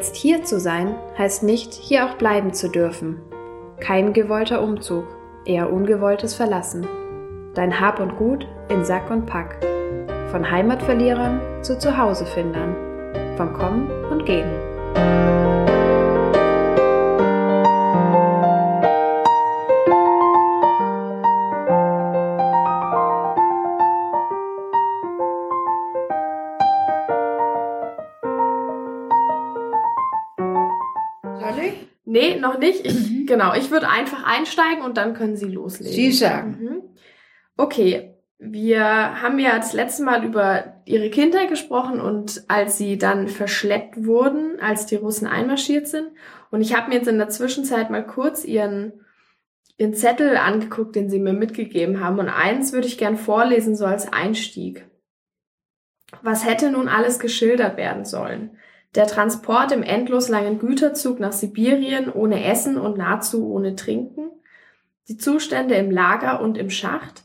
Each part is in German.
Jetzt hier zu sein, heißt nicht, hier auch bleiben zu dürfen. Kein gewollter Umzug, eher ungewolltes Verlassen. Dein Hab und Gut in Sack und Pack. Von Heimatverlierern zu Zuhausefindern. Vom Kommen und Gehen. Noch nicht. Ich, mhm. Genau, ich würde einfach einsteigen und dann können Sie loslegen. Sie sagen. Mhm. Okay, wir haben ja das letzte Mal über Ihre Kindheit gesprochen und als Sie dann verschleppt wurden, als die Russen einmarschiert sind. Und ich habe mir jetzt in der Zwischenzeit mal kurz Ihren, Ihren Zettel angeguckt, den Sie mir mitgegeben haben. Und eins würde ich gern vorlesen, so als Einstieg. Was hätte nun alles geschildert werden sollen? Der Transport im endlos langen Güterzug nach Sibirien ohne Essen und nahezu ohne Trinken, die Zustände im Lager und im Schacht,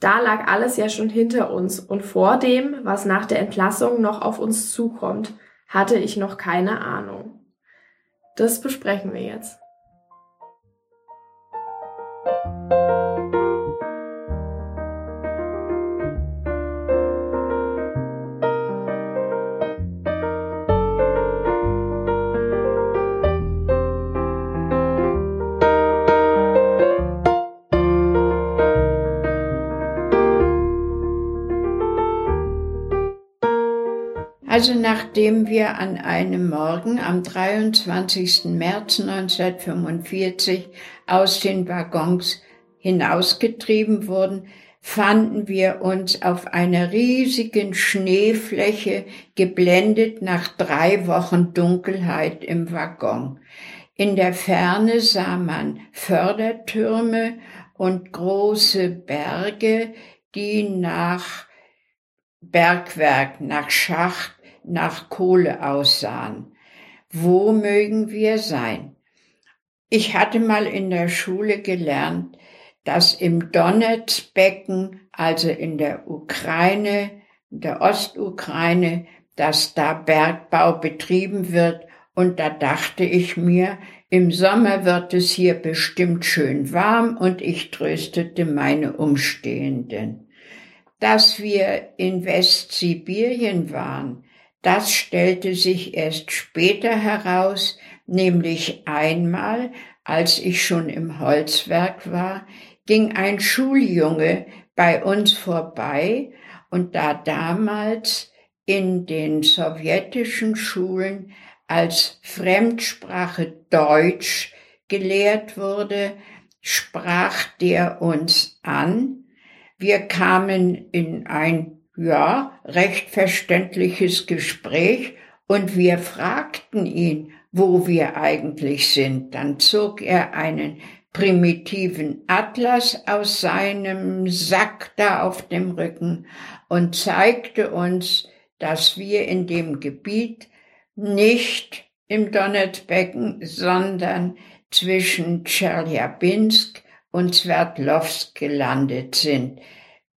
da lag alles ja schon hinter uns und vor dem, was nach der Entlassung noch auf uns zukommt, hatte ich noch keine Ahnung. Das besprechen wir jetzt. Also nachdem wir an einem Morgen am 23. März 1945 aus den Waggons hinausgetrieben wurden, fanden wir uns auf einer riesigen Schneefläche geblendet nach drei Wochen Dunkelheit im Waggon. In der Ferne sah man Fördertürme und große Berge, die nach Bergwerk, nach Schacht nach Kohle aussahen. Wo mögen wir sein? Ich hatte mal in der Schule gelernt, dass im Donetsbecken, also in der Ukraine, in der Ostukraine, dass da Bergbau betrieben wird und da dachte ich mir, im Sommer wird es hier bestimmt schön warm und ich tröstete meine Umstehenden. Dass wir in Westsibirien waren, das stellte sich erst später heraus, nämlich einmal, als ich schon im Holzwerk war, ging ein Schuljunge bei uns vorbei und da damals in den sowjetischen Schulen als Fremdsprache Deutsch gelehrt wurde, sprach der uns an. Wir kamen in ein ja, recht verständliches Gespräch und wir fragten ihn, wo wir eigentlich sind. Dann zog er einen primitiven Atlas aus seinem Sack da auf dem Rücken und zeigte uns, dass wir in dem Gebiet nicht im Donetsbecken, sondern zwischen Tscheljabinsk und Sverdlovsk gelandet sind,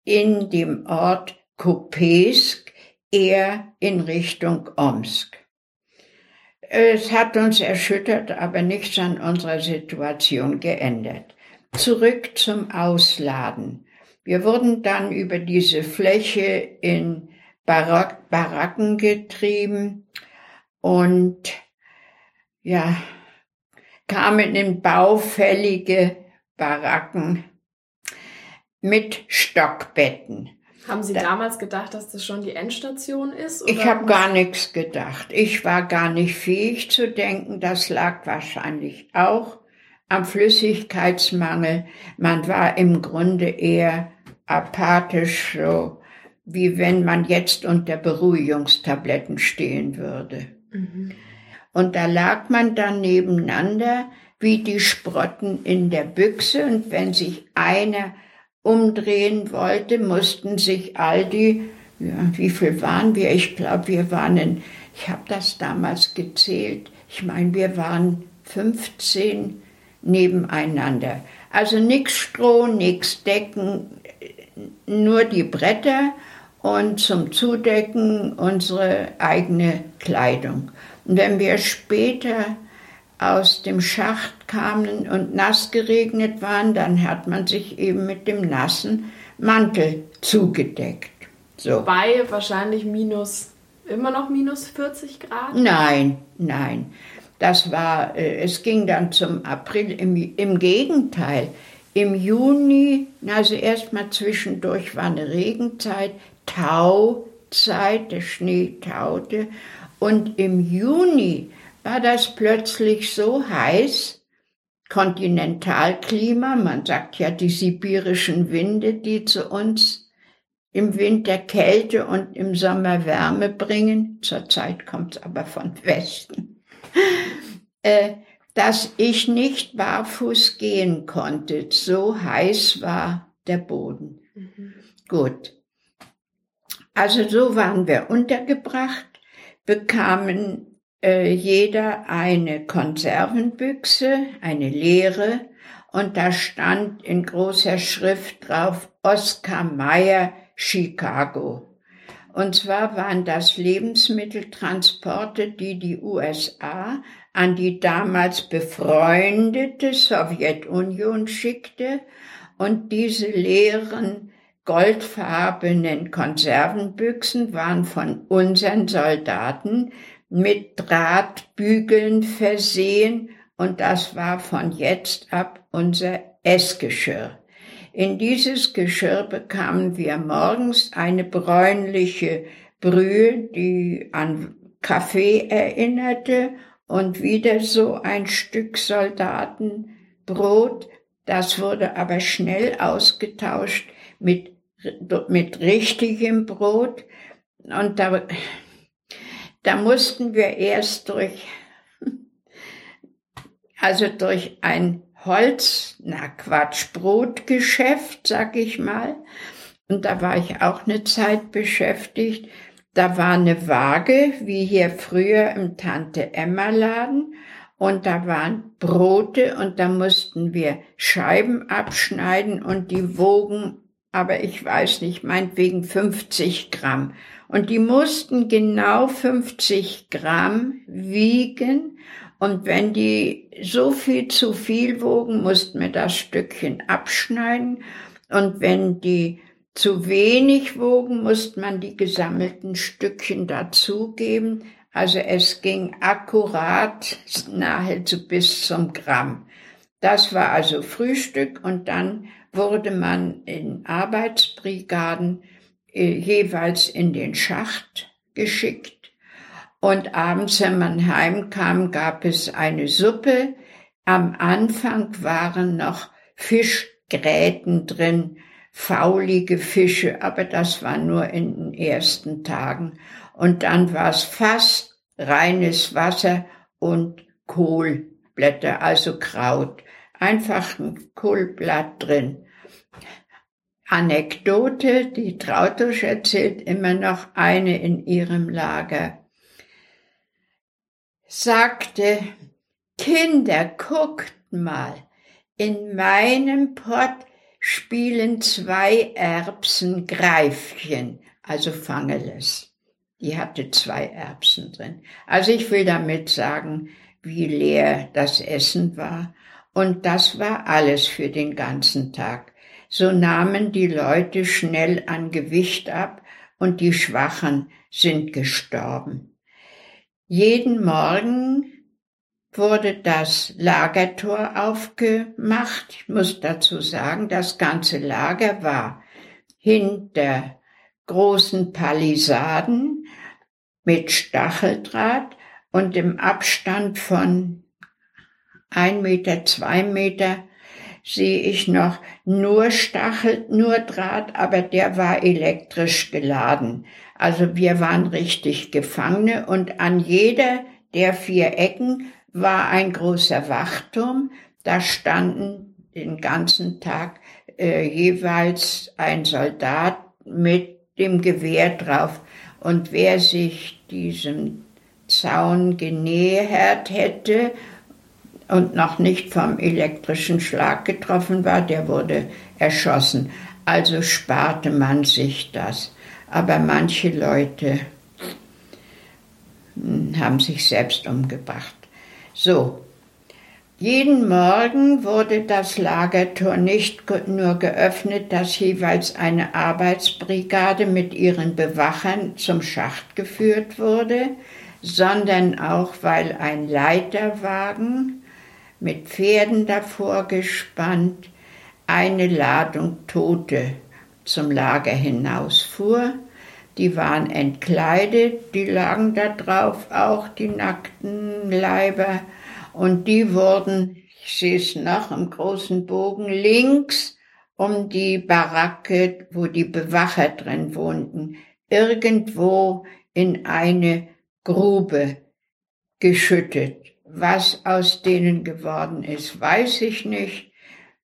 in dem Ort Kupesk eher in Richtung Omsk. Es hat uns erschüttert, aber nichts an unserer Situation geändert. Zurück zum Ausladen. Wir wurden dann über diese Fläche in Barak Baracken getrieben und ja, kamen in baufällige Baracken mit Stockbetten. Haben Sie da, damals gedacht, dass das schon die Endstation ist? Oder? Ich habe gar nichts gedacht. Ich war gar nicht fähig zu denken. Das lag wahrscheinlich auch am Flüssigkeitsmangel. Man war im Grunde eher apathisch, so wie wenn man jetzt unter Beruhigungstabletten stehen würde. Mhm. Und da lag man dann nebeneinander wie die Sprotten in der Büchse und wenn sich einer umdrehen wollte, mussten sich all die, ja, wie viel waren wir? Ich glaube, wir waren, in, ich habe das damals gezählt, ich meine, wir waren 15 nebeneinander. Also nichts Stroh, nichts Decken, nur die Bretter und zum Zudecken unsere eigene Kleidung. Und wenn wir später aus dem Schacht kamen und nass geregnet waren, dann hat man sich eben mit dem nassen Mantel zugedeckt. So. Bei wahrscheinlich minus, immer noch minus 40 Grad? Nein, nein. Das war, äh, es ging dann zum April. Im, im Gegenteil, im Juni, also erstmal zwischendurch war eine Regenzeit, Tauzeit, der Schnee taute. Und im Juni war das plötzlich so heiß, Kontinentalklima, man sagt ja die sibirischen Winde, die zu uns im Winter Kälte und im Sommer Wärme bringen, zurzeit kommt es aber von Westen, äh, dass ich nicht barfuß gehen konnte. So heiß war der Boden. Mhm. Gut. Also so waren wir untergebracht, bekamen äh, jeder eine Konservenbüchse, eine leere, und da stand in großer Schrift drauf Oskar Mayer, Chicago. Und zwar waren das Lebensmitteltransporte, die die USA an die damals befreundete Sowjetunion schickte und diese leeren goldfarbenen Konservenbüchsen waren von unseren Soldaten mit Drahtbügeln versehen und das war von jetzt ab unser Essgeschirr. In dieses Geschirr bekamen wir morgens eine bräunliche Brühe, die an Kaffee erinnerte und wieder so ein Stück Soldatenbrot. Das wurde aber schnell ausgetauscht mit, mit richtigem Brot. Und da da mussten wir erst durch, also durch ein Holz, na Quatsch, Brotgeschäft, sag ich mal. Und da war ich auch eine Zeit beschäftigt. Da war eine Waage, wie hier früher im Tante Emma Laden. Und da waren Brote und da mussten wir Scheiben abschneiden und die wogen, aber ich weiß nicht, meinetwegen 50 Gramm. Und die mussten genau 50 Gramm wiegen. Und wenn die so viel zu viel wogen, mussten wir das Stückchen abschneiden. Und wenn die zu wenig wogen, musste man die gesammelten Stückchen dazugeben. Also es ging akkurat nahezu bis zum Gramm. Das war also Frühstück und dann wurde man in Arbeitsbrigaden jeweils in den Schacht geschickt. Und abends, wenn man heimkam, gab es eine Suppe. Am Anfang waren noch Fischgräten drin, faulige Fische, aber das war nur in den ersten Tagen. Und dann war es fast reines Wasser und Kohlblätter, also Kraut. Einfach ein Kohlblatt drin. Anekdote, die Trautusch erzählt immer noch eine in ihrem Lager. Sagte, Kinder, guckt mal, in meinem Pott spielen zwei Erbsen Greifchen, also Fangeles. Die hatte zwei Erbsen drin. Also ich will damit sagen, wie leer das Essen war. Und das war alles für den ganzen Tag so nahmen die Leute schnell an Gewicht ab und die Schwachen sind gestorben. Jeden Morgen wurde das Lagertor aufgemacht. Ich muss dazu sagen, das ganze Lager war hinter großen Palisaden mit Stacheldraht und im Abstand von ein Meter, zwei Meter sehe ich noch nur Stachel, nur Draht, aber der war elektrisch geladen. Also wir waren richtig Gefangene und an jeder der vier Ecken war ein großer Wachturm. Da standen den ganzen Tag äh, jeweils ein Soldat mit dem Gewehr drauf. Und wer sich diesem Zaun genähert hätte und noch nicht vom elektrischen Schlag getroffen war, der wurde erschossen. Also sparte man sich das. Aber manche Leute hm, haben sich selbst umgebracht. So, jeden Morgen wurde das Lagertor nicht nur geöffnet, dass jeweils eine Arbeitsbrigade mit ihren Bewachern zum Schacht geführt wurde, sondern auch weil ein Leiterwagen mit Pferden davor gespannt eine Ladung Tote zum Lager hinausfuhr. Die waren entkleidet, die lagen da drauf, auch die nackten Leiber und die wurden, ich sehe es noch im großen Bogen, links um die Baracke, wo die Bewacher drin wohnten, irgendwo in eine Grube geschüttet. Was aus denen geworden ist, weiß ich nicht.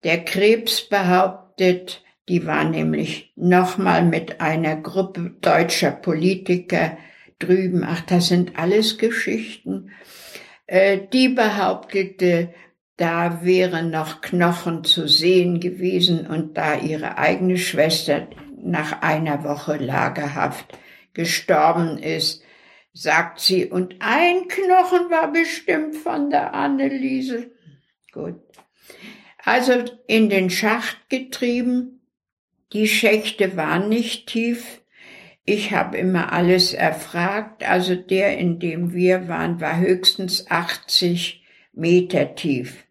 Der Krebs behauptet, die war nämlich nochmal mit einer Gruppe deutscher Politiker drüben. Ach, das sind alles Geschichten. Äh, die behauptete, da wären noch Knochen zu sehen gewesen und da ihre eigene Schwester nach einer Woche Lagerhaft gestorben ist, sagt sie, und ein Knochen war bestimmt von der Anneliese. Gut. Also in den Schacht getrieben. Die Schächte waren nicht tief. Ich habe immer alles erfragt. Also der, in dem wir waren, war höchstens 80 Meter tief.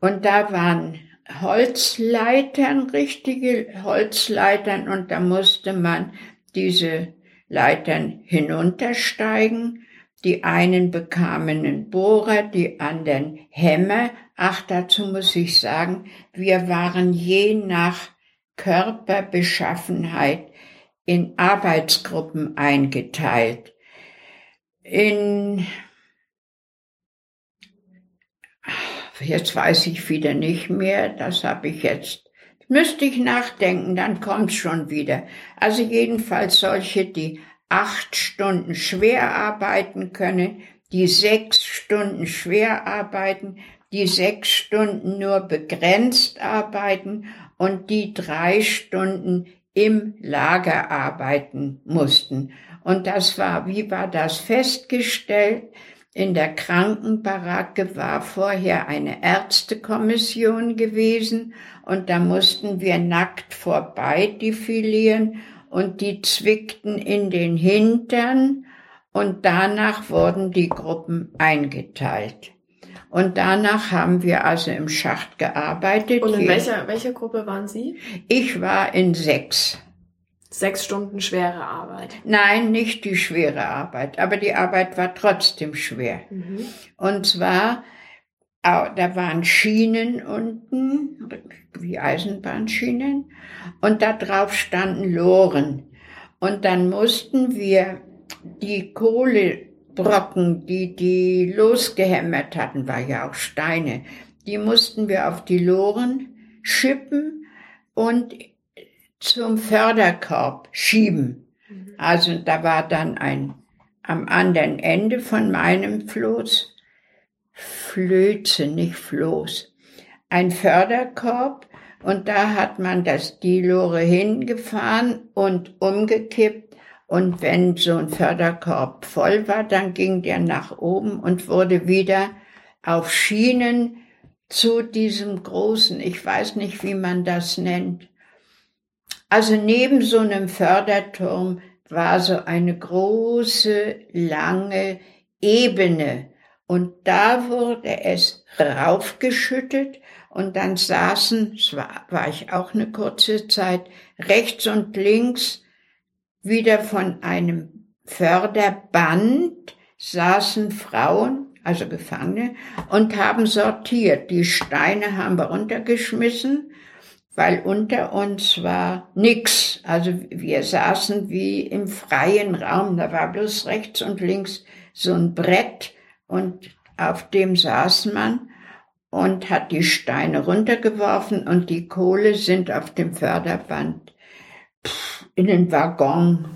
Und da waren Holzleitern, richtige Holzleitern, und da musste man diese Leitern hinuntersteigen. Die einen bekamen einen Bohrer, die anderen Hämmer. Ach, dazu muss ich sagen, wir waren je nach Körperbeschaffenheit in Arbeitsgruppen eingeteilt. In jetzt weiß ich wieder nicht mehr, das habe ich jetzt, müsste ich nachdenken, dann kommt's schon wieder. Also jedenfalls solche, die acht Stunden schwer arbeiten können, die sechs Stunden schwer arbeiten, die sechs Stunden nur begrenzt arbeiten und die drei Stunden im Lager arbeiten mussten. Und das war, wie war das festgestellt? In der Krankenbaracke war vorher eine Ärztekommission gewesen und da mussten wir nackt vorbei defilieren und die zwickten in den Hintern und danach wurden die Gruppen eingeteilt. Und danach haben wir also im Schacht gearbeitet. Und in welcher, welcher Gruppe waren Sie? Ich war in sechs. Sechs Stunden schwere Arbeit. Nein, nicht die schwere Arbeit, aber die Arbeit war trotzdem schwer. Mhm. Und zwar, da waren Schienen unten, wie Eisenbahnschienen, und da drauf standen Loren. Und dann mussten wir die Kohle Brocken, die die losgehämmert hatten, war ja auch Steine, die mussten wir auf die Loren schippen und zum Förderkorb schieben. Mhm. Also da war dann ein am anderen Ende von meinem Floß Flöze, nicht Floß, ein Förderkorb und da hat man das die Lore hingefahren und umgekippt und wenn so ein Förderkorb voll war, dann ging der nach oben und wurde wieder auf Schienen zu diesem großen, ich weiß nicht, wie man das nennt. Also neben so einem Förderturm war so eine große, lange Ebene. Und da wurde es raufgeschüttet und dann saßen, war, war ich auch eine kurze Zeit, rechts und links wieder von einem Förderband saßen Frauen, also Gefangene, und haben sortiert. Die Steine haben wir runtergeschmissen, weil unter uns war nix. Also wir saßen wie im freien Raum. Da war bloß rechts und links so ein Brett und auf dem saß man und hat die Steine runtergeworfen und die Kohle sind auf dem Förderband in den Waggon,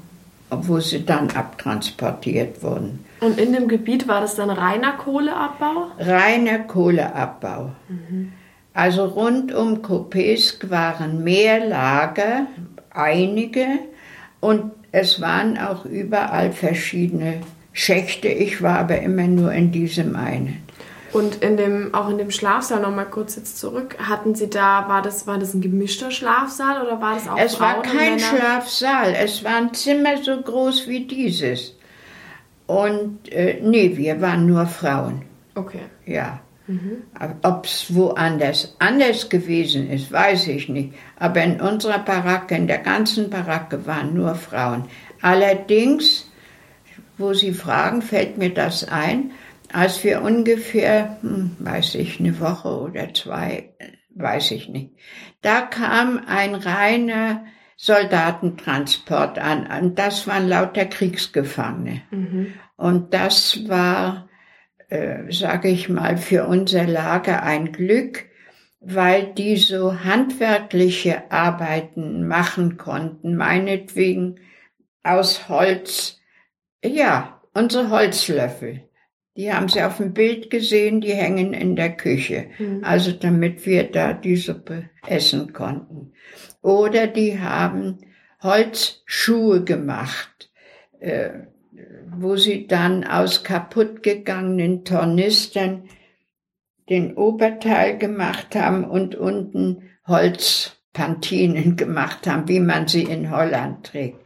wo sie dann abtransportiert wurden. Und in dem Gebiet war das dann reiner Kohleabbau? Reiner Kohleabbau. Mhm. Also rund um Kopesk waren mehr Lager, einige, und es waren auch überall verschiedene Schächte. Ich war aber immer nur in diesem einen. Und in dem, auch in dem Schlafsaal nochmal kurz jetzt zurück, hatten Sie da, war das, war das ein gemischter Schlafsaal oder war das auch Es Frauen war kein? Schlafsaal, es war ein Zimmer so groß wie dieses. Und äh, nee, wir waren nur Frauen, Okay. ja. Ob es woanders anders gewesen ist, weiß ich nicht. Aber in unserer Baracke, in der ganzen Baracke waren nur Frauen. Allerdings, wo Sie fragen, fällt mir das ein, als wir ungefähr, hm, weiß ich, eine Woche oder zwei, weiß ich nicht, da kam ein reiner Soldatentransport an und das waren lauter Kriegsgefangene. Und das war, äh, sage ich mal, für unser Lager ein Glück, weil die so handwerkliche Arbeiten machen konnten, meinetwegen aus Holz, ja, unsere Holzlöffel. Die haben Sie auf dem Bild gesehen, die hängen in der Küche. Also damit wir da die Suppe essen konnten. Oder die haben Holzschuhe gemacht, äh, wo sie dann aus kaputtgegangenen Tornistern den Oberteil gemacht haben und unten Holzpantinen gemacht haben, wie man sie in Holland trägt.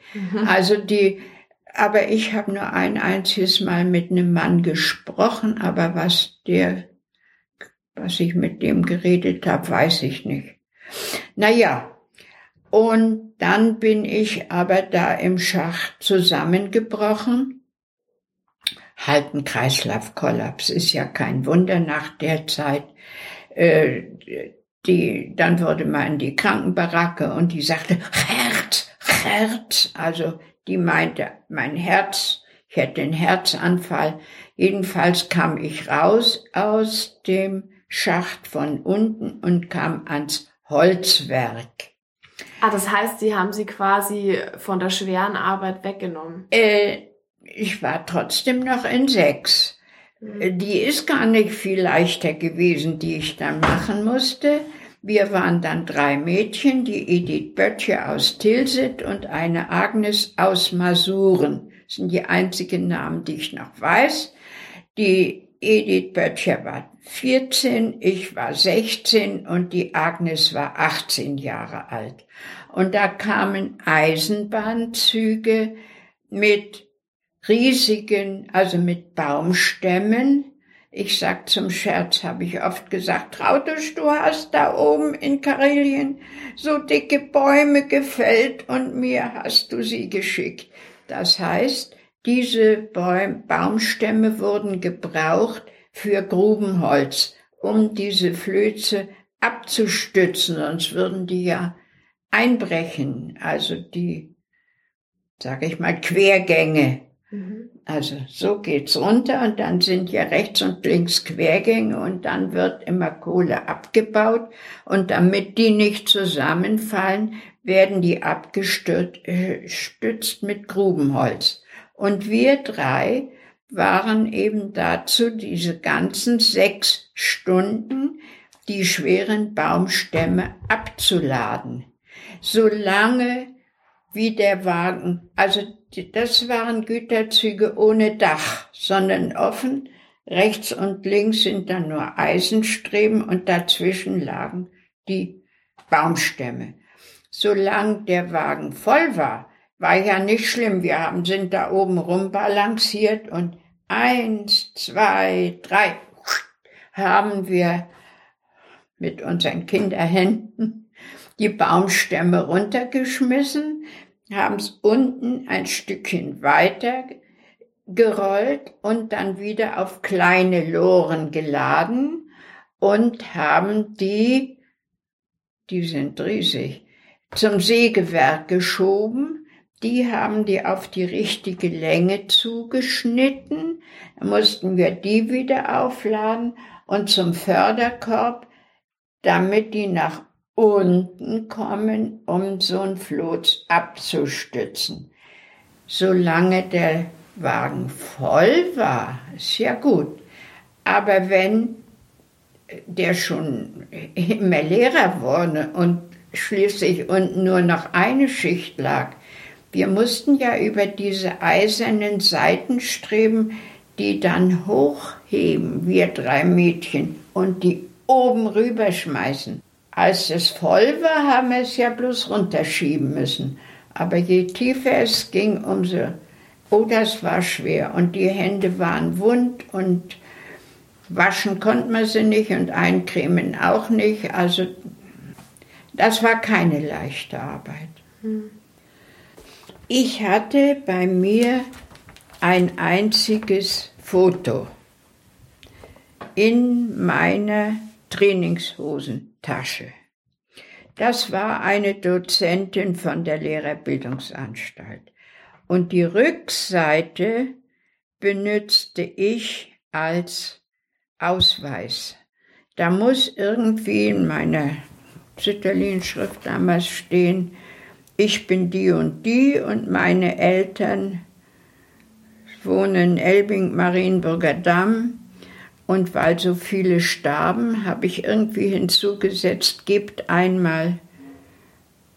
Also die, aber ich habe nur ein einziges Mal mit einem Mann gesprochen, aber was der, was ich mit dem geredet habe, weiß ich nicht. Naja, und dann bin ich aber da im Schacht zusammengebrochen. Halt ein Kreislaufkollaps ist ja kein Wunder nach der Zeit. Äh, die, dann wurde man in die Krankenbaracke und die sagte, Herz, Herz. Also die meinte, mein Herz, ich hätte einen Herzanfall. Jedenfalls kam ich raus aus dem Schacht von unten und kam ans Holzwerk. Ah, das heißt, Sie haben sie quasi von der schweren Arbeit weggenommen. Äh, ich war trotzdem noch in sechs. Äh, Die ist gar nicht viel leichter gewesen, die ich dann machen musste. Wir waren dann drei Mädchen, die Edith Böttcher aus Tilsit und eine Agnes aus Masuren. Das sind die einzigen Namen, die ich noch weiß. Die Edith Böttcher war 14, ich war 16 und die Agnes war 18 Jahre alt. Und da kamen Eisenbahnzüge mit riesigen, also mit Baumstämmen. Ich sag zum Scherz, habe ich oft gesagt, Trautisch, du hast da oben in Karelien so dicke Bäume gefällt und mir hast du sie geschickt. Das heißt, diese Bäum Baumstämme wurden gebraucht für Grubenholz, um diese Flöze abzustützen, sonst würden die ja einbrechen, also die, sage ich mal, Quergänge. Also so geht's runter und dann sind ja rechts und links Quergänge und dann wird immer Kohle abgebaut und damit die nicht zusammenfallen, werden die abgestützt äh, mit Grubenholz. Und wir drei waren eben dazu, diese ganzen sechs Stunden die schweren Baumstämme abzuladen. Solange wie der Wagen, also das waren Güterzüge ohne Dach, sondern offen. Rechts und links sind dann nur Eisenstreben und dazwischen lagen die Baumstämme. Solange der Wagen voll war, war ja nicht schlimm. Wir haben, sind da oben rumbalanciert und eins, zwei, drei haben wir mit unseren Kinderhänden die Baumstämme runtergeschmissen, haben es unten ein Stückchen weiter gerollt und dann wieder auf kleine Loren geladen und haben die, die sind riesig, zum Sägewerk geschoben. Die haben die auf die richtige Länge zugeschnitten. Mussten wir die wieder aufladen und zum Förderkorb, damit die nach unten kommen, um so ein Floß abzustützen. Solange der Wagen voll war, ist ja gut. Aber wenn der schon immer leerer wurde und schließlich unten nur noch eine Schicht lag, Wir mussten ja über diese eisernen Seitenstreben die dann hochheben, wir drei Mädchen, und die oben rüberschmeißen. Als es voll war, haben wir es ja bloß runterschieben müssen. Aber je tiefer es ging, umso, oh, das war schwer. Und die Hände waren wund und waschen konnte man sie nicht und eincremen auch nicht. Also das war keine leichte Arbeit. Ich hatte bei mir ein einziges Foto in meiner Trainingshosentasche. Das war eine Dozentin von der Lehrerbildungsanstalt. Und die Rückseite benützte ich als Ausweis. Da muss irgendwie in meiner Zitterlin-Schrift damals stehen, ich bin die und die und meine Eltern wohne in Elbing, Marienburger Damm. Und weil so viele starben, habe ich irgendwie hinzugesetzt, gebt einmal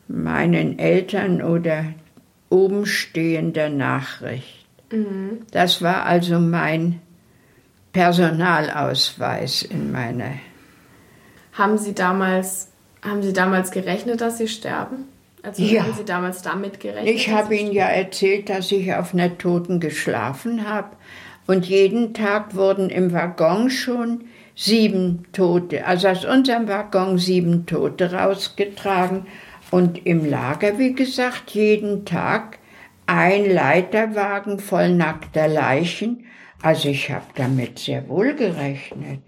meinen Eltern oder obenstehender Nachricht. Mhm. Das war also mein Personalausweis in meiner. Haben Sie damals, haben Sie damals gerechnet, dass Sie sterben? Also ja. haben Sie damals damit gerechnet? Ich habe Ihnen ja erzählt, dass ich auf einer Toten geschlafen habe. Und jeden Tag wurden im Waggon schon sieben Tote, also aus unserem Waggon sieben Tote rausgetragen. Und im Lager, wie gesagt, jeden Tag ein Leiterwagen voll nackter Leichen. Also ich habe damit sehr wohl gerechnet.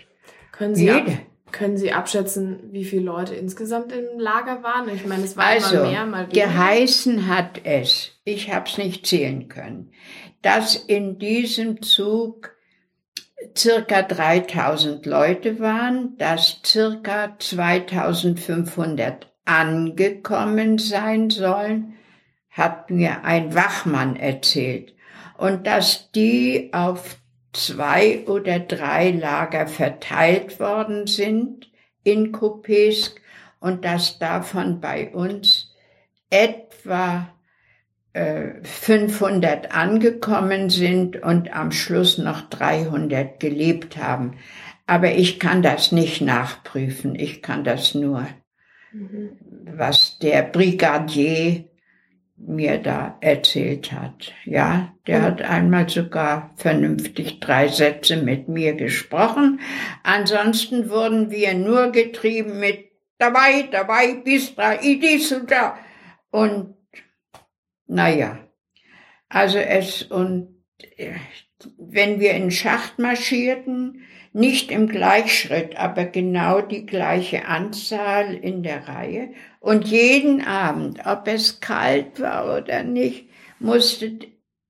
Können Sie Jede. Können Sie abschätzen, wie viele Leute insgesamt im Lager waren? Ich meine, es war also, immer mehr, mal weniger. Geheißen hat es, ich habe es nicht zählen können, dass in diesem Zug circa 3000 Leute waren, dass circa 2500 angekommen sein sollen, hat mir ein Wachmann erzählt. Und dass die auf zwei oder drei Lager verteilt worden sind in Kupesk und dass davon bei uns etwa äh, 500 angekommen sind und am Schluss noch 300 gelebt haben. Aber ich kann das nicht nachprüfen. Ich kann das nur, mhm. was der Brigadier mir da erzählt hat. Ja, der hat einmal sogar vernünftig drei Sätze mit mir gesprochen. Ansonsten wurden wir nur getrieben mit dabei, dabei, bis da, idis und da. Und, naja, also es, und äh, wenn wir in Schacht marschierten, nicht im Gleichschritt, aber genau die gleiche Anzahl in der Reihe. Und jeden Abend, ob es kalt war oder nicht, musste,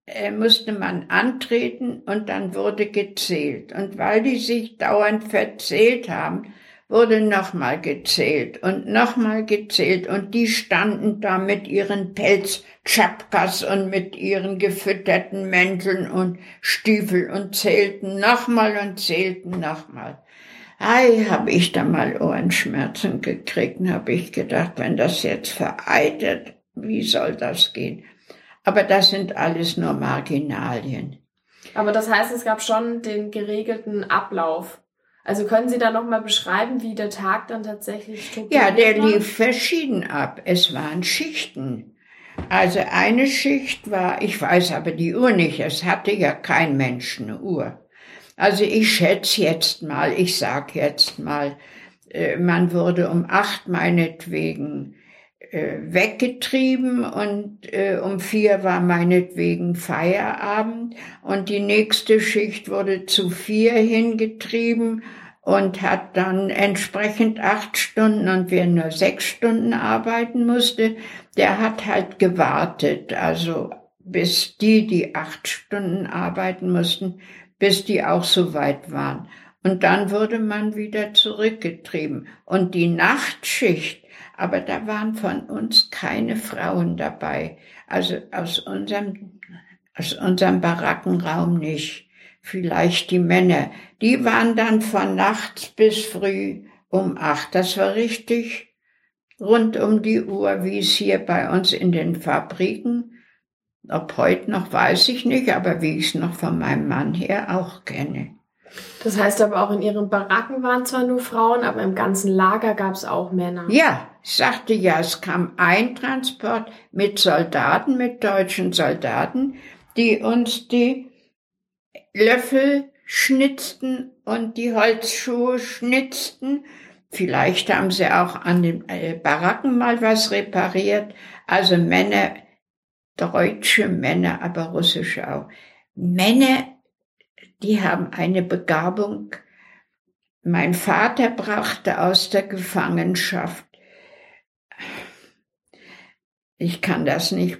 äh, musste man antreten und dann wurde gezählt. Und weil die sich dauernd verzählt haben, wurde nochmal gezählt und nochmal gezählt und die standen da mit ihren Pelzchapkas und mit ihren gefütterten Mänteln und Stiefel und zählten nochmal und zählten nochmal. Ei, habe ich da mal Ohrenschmerzen gekriegt und habe ich gedacht, wenn das jetzt vereitert, wie soll das gehen? Aber das sind alles nur Marginalien. Aber das heißt, es gab schon den geregelten Ablauf also können Sie da nochmal beschreiben, wie der Tag dann tatsächlich strukturiert Ja, der war? lief verschieden ab. Es waren Schichten. Also eine Schicht war, ich weiß aber die Uhr nicht, es hatte ja kein Mensch eine Uhr. Also ich schätze jetzt mal, ich sag jetzt mal, äh, man wurde um acht meinetwegen äh, weggetrieben und äh, um vier war meinetwegen Feierabend und die nächste Schicht wurde zu vier hingetrieben und hat dann entsprechend acht Stunden und wer nur sechs Stunden arbeiten musste, der hat halt gewartet, also bis die, die acht Stunden arbeiten mussten, bis die auch so weit waren. Und dann wurde man wieder zurückgetrieben. Und die Nachtschicht, aber da waren von uns keine Frauen dabei. Also aus unserem, aus unserem Barackenraum nicht. Vielleicht die Männer. Die waren dann von nachts bis früh um acht. Das war richtig rund um die Uhr, wie es hier bei uns in den Fabriken Ob heute noch, weiß ich nicht, aber wie ich es noch von meinem Mann her auch kenne. Das heißt aber auch in ihren Baracken waren zwar nur Frauen, aber im ganzen Lager gab es auch Männer. Ja, ich sagte ja, es kam ein Transport mit Soldaten, mit deutschen Soldaten, die uns die Löffel schnitzten und die Holzschuhe schnitzten. Vielleicht haben sie auch an den äh, Baracken mal was repariert. Also Männer, deutsche Männer, aber russische auch. Männer die haben eine Begabung. Mein Vater brachte aus der Gefangenschaft, ich kann das nicht,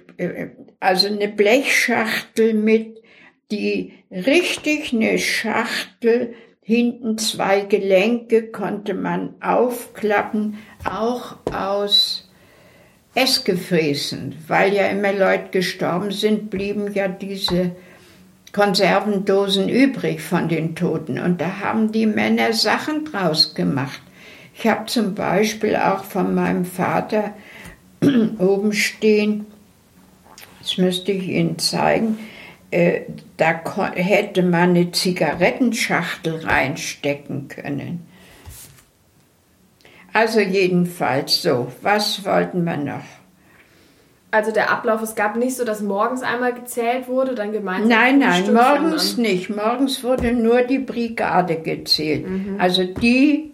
also eine Blechschachtel mit, die richtig eine Schachtel, hinten zwei Gelenke konnte man aufklappen, auch aus Essgefräßen, weil ja immer Leute gestorben sind, blieben ja diese Konservendosen übrig von den Toten und da haben die Männer Sachen draus gemacht. Ich habe zum Beispiel auch von meinem Vater oben stehen, das müsste ich Ihnen zeigen, äh, da hätte man eine Zigarettenschachtel reinstecken können. Also jedenfalls so, was wollten wir noch? Also der Ablauf, es gab nicht so, dass morgens einmal gezählt wurde, dann gemeinsam. Nein, nein, morgens sondern... nicht. Morgens wurde nur die Brigade gezählt. Mhm. Also die,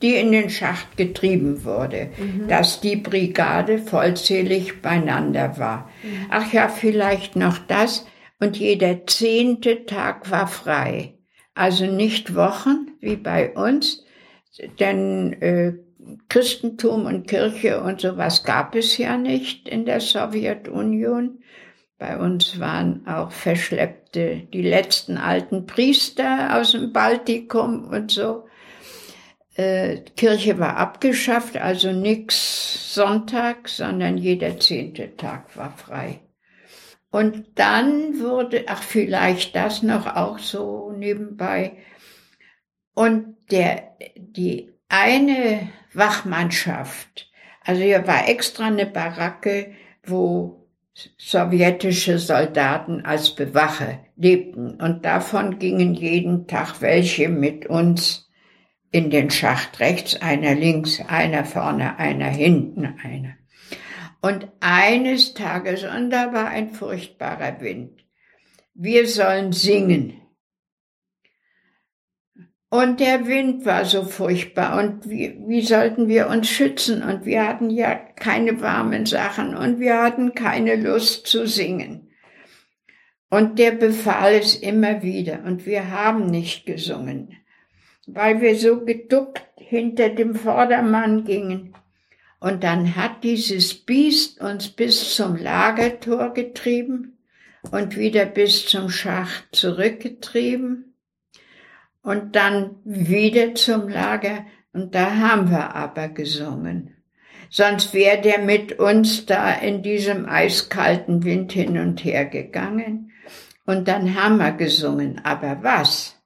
die in den Schacht getrieben wurde, mhm. dass die Brigade vollzählig beieinander war. Mhm. Ach ja, vielleicht noch das. Und jeder zehnte Tag war frei. Also nicht Wochen wie bei uns, denn äh, Christentum und Kirche und sowas gab es ja nicht in der Sowjetunion. Bei uns waren auch verschleppte, die letzten alten Priester aus dem Baltikum und so. Äh, Kirche war abgeschafft, also nix Sonntag, sondern jeder zehnte Tag war frei. Und dann wurde, ach vielleicht das noch auch so nebenbei. Und der, die eine Wachmannschaft. Also hier war extra eine Baracke, wo sowjetische Soldaten als Bewache lebten. Und davon gingen jeden Tag welche mit uns in den Schacht. Rechts einer, links einer, vorne einer, hinten einer. Und eines Tages, und da war ein furchtbarer Wind, wir sollen singen. Und der Wind war so furchtbar und wie, wie sollten wir uns schützen? Und wir hatten ja keine warmen Sachen und wir hatten keine Lust zu singen. Und der befahl es immer wieder und wir haben nicht gesungen, weil wir so geduckt hinter dem Vordermann gingen. Und dann hat dieses Biest uns bis zum Lagertor getrieben und wieder bis zum Schacht zurückgetrieben und dann wieder zum Lager und da haben wir aber gesungen. Sonst wäre der mit uns da in diesem eiskalten Wind hin und her gegangen. Und dann haben wir gesungen. Aber was?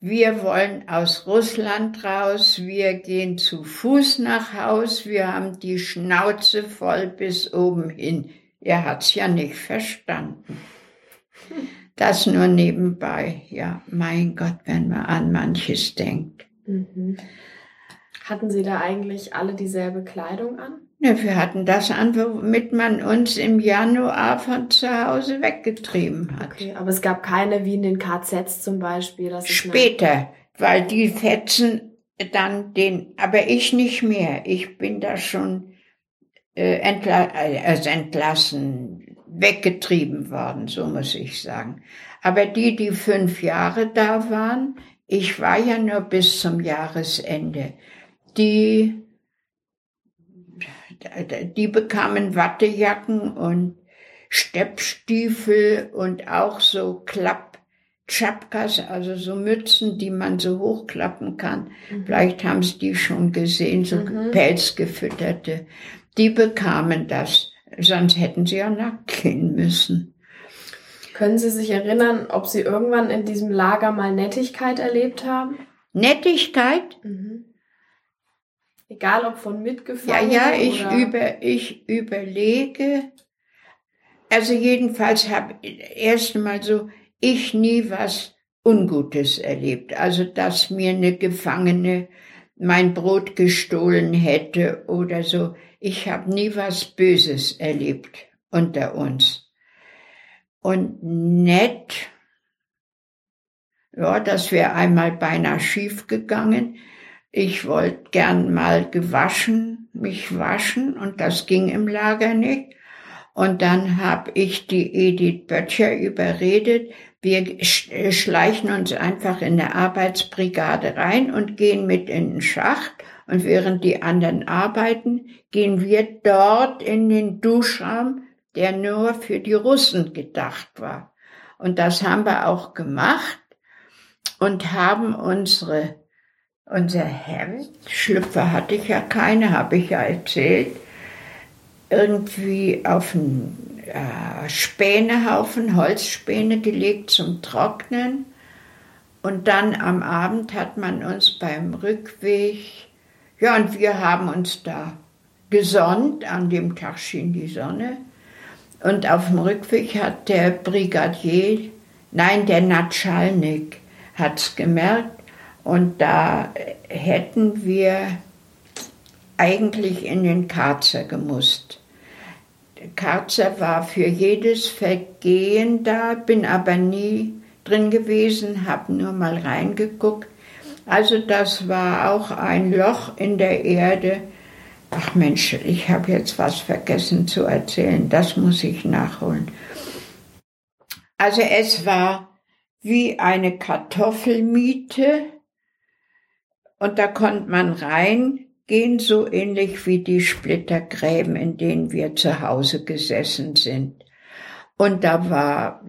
Wir wollen aus Russland raus, wir gehen zu Fuß nach Haus, wir haben die Schnauze voll bis oben hin. Er hat's ja nicht verstanden. Das nur nebenbei. Ja, mein Gott, wenn man an manches denkt. Mhm. Hatten Sie da eigentlich alle dieselbe Kleidung an? Ja, wir hatten das an, womit man uns im Januar von zu Hause weggetrieben hat. Okay, aber es gab keine wie in den KZs zum Beispiel. Das Später, weil die Fetzen dann den, aber ich nicht mehr. Ich bin da schon äh, entla äh, entlassen, weggetrieben worden, so muss ich sagen. Aber die, die fünf Jahre da waren, ich war ja nur bis zum Jahresende, die, die bekamen Wattejacken und Steppstiefel und auch so Klapp, Chapkas, also so Mützen, die man so hochklappen kann. Mhm. Vielleicht haben Sie die schon gesehen, so mhm. pelzgefütterte. Die bekamen das. Sonst hätten sie ja nackt gehen müssen. Können Sie sich erinnern, ob Sie irgendwann in diesem Lager mal Nettigkeit erlebt haben? Nettigkeit? Mhm. Egal ob von Mitgefahren. Ja, ja, ich, oder? über, ich überlege. also jedenfalls habe erst mal so ich nie was Ungutes erlebt. Also dass mir eine Gefangene mein Brot gestohlen hätte oder so. Ich habe nie was Böses erlebt unter uns. Und nett, ja, das wäre einmal beinahe schief gegangen. Ich wollte gern mal gewaschen, mich waschen und das ging im Lager nicht. Und dann habe ich die Edith Böttcher überredet, wir schleichen uns einfach in eine Arbeitsbrigade rein und gehen mit in den Schacht. Und während die anderen arbeiten, gehen wir dort in den Duschraum, der nur für die Russen gedacht war. Und das haben wir auch gemacht und haben unsere, unser Hemd, Schlüpfer hatte ich ja keine, habe ich ja erzählt, irgendwie auf einen äh, Spänehaufen, Holzspäne gelegt zum Trocknen. Und dann am Abend hat man uns beim Rückweg, ja, und wir haben uns da gesonnt, an dem Tag schien die Sonne. Und auf dem Rückweg hat der Brigadier, nein, der Natschalnik, hat's gemerkt. Und da hätten wir eigentlich in den Karzer gemusst. Karzer war für jedes Vergehen da, bin aber nie drin gewesen, habe nur mal reingeguckt. Also das war auch ein Loch in der Erde. Ach Mensch, ich habe jetzt was vergessen zu erzählen, das muss ich nachholen. Also es war wie eine Kartoffelmiete und da konnte man rein gehen so ähnlich wie die Splittergräben, in denen wir zu Hause gesessen sind. Und da war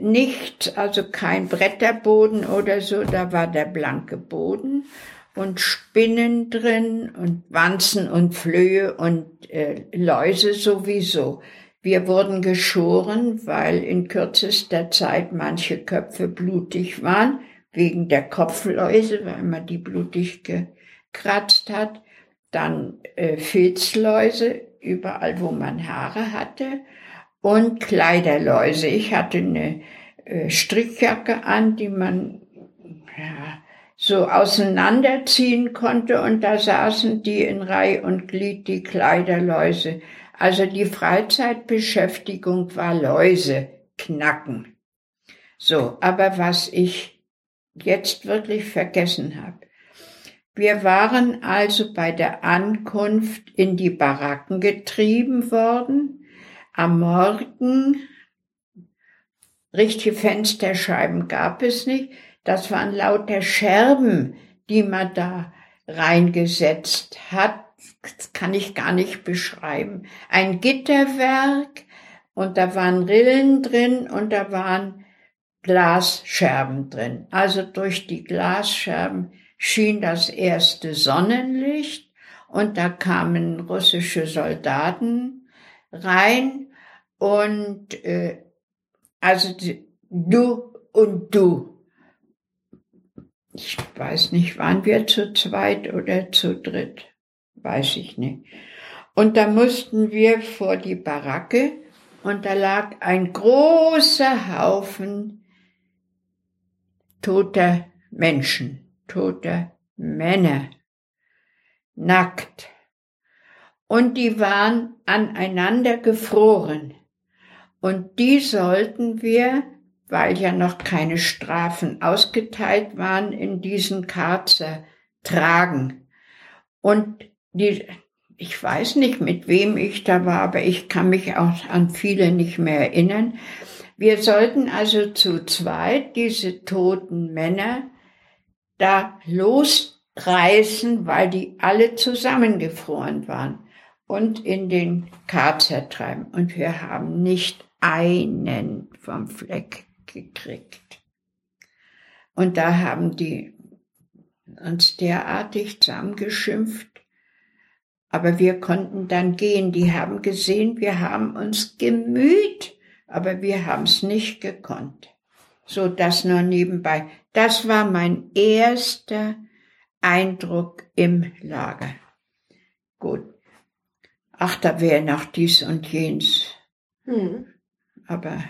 nichts, also kein Bretterboden oder so, da war der blanke Boden und Spinnen drin und Wanzen und Flöhe und äh, Läuse sowieso. Wir wurden geschoren, weil in kürzester Zeit manche Köpfe blutig waren, wegen der Kopfläuse, weil man die blutig ge kratzt hat, dann äh, Filzläuse überall, wo man Haare hatte und Kleiderläuse. Ich hatte eine äh, Strickjacke an, die man ja, so auseinanderziehen konnte und da saßen die in Reih und Glied, die Kleiderläuse. Also die Freizeitbeschäftigung war Läuse knacken. So, aber was ich jetzt wirklich vergessen habe, wir waren also bei der Ankunft in die Baracken getrieben worden. Am Morgen richtige Fensterscheiben gab es nicht. Das waren lauter Scherben, die man da reingesetzt hat. Das kann ich gar nicht beschreiben. Ein Gitterwerk und da waren Rillen drin und da waren Glasscherben drin. Also durch die Glasscherben schien das erste Sonnenlicht und da kamen russische Soldaten rein und äh, also du und du. Ich weiß nicht, waren wir zu zweit oder zu dritt? Weiß ich nicht. Und da mussten wir vor die Baracke und da lag ein großer Haufen toter Menschen tote Männer, nackt. Und die waren aneinander gefroren. Und die sollten wir, weil ja noch keine Strafen ausgeteilt waren, in diesen Karzer tragen. Und die, ich weiß nicht, mit wem ich da war, aber ich kann mich auch an viele nicht mehr erinnern. Wir sollten also zu zweit diese toten Männer da losreißen, weil die alle zusammengefroren waren und in den Karzer treiben. Und wir haben nicht einen vom Fleck gekriegt. Und da haben die uns derartig zusammengeschimpft. Aber wir konnten dann gehen. Die haben gesehen, wir haben uns gemüht, aber wir haben es nicht gekonnt. So das nur nebenbei. Das war mein erster Eindruck im Lager. Gut. Ach, da wäre noch dies und jenes. Hm. Aber.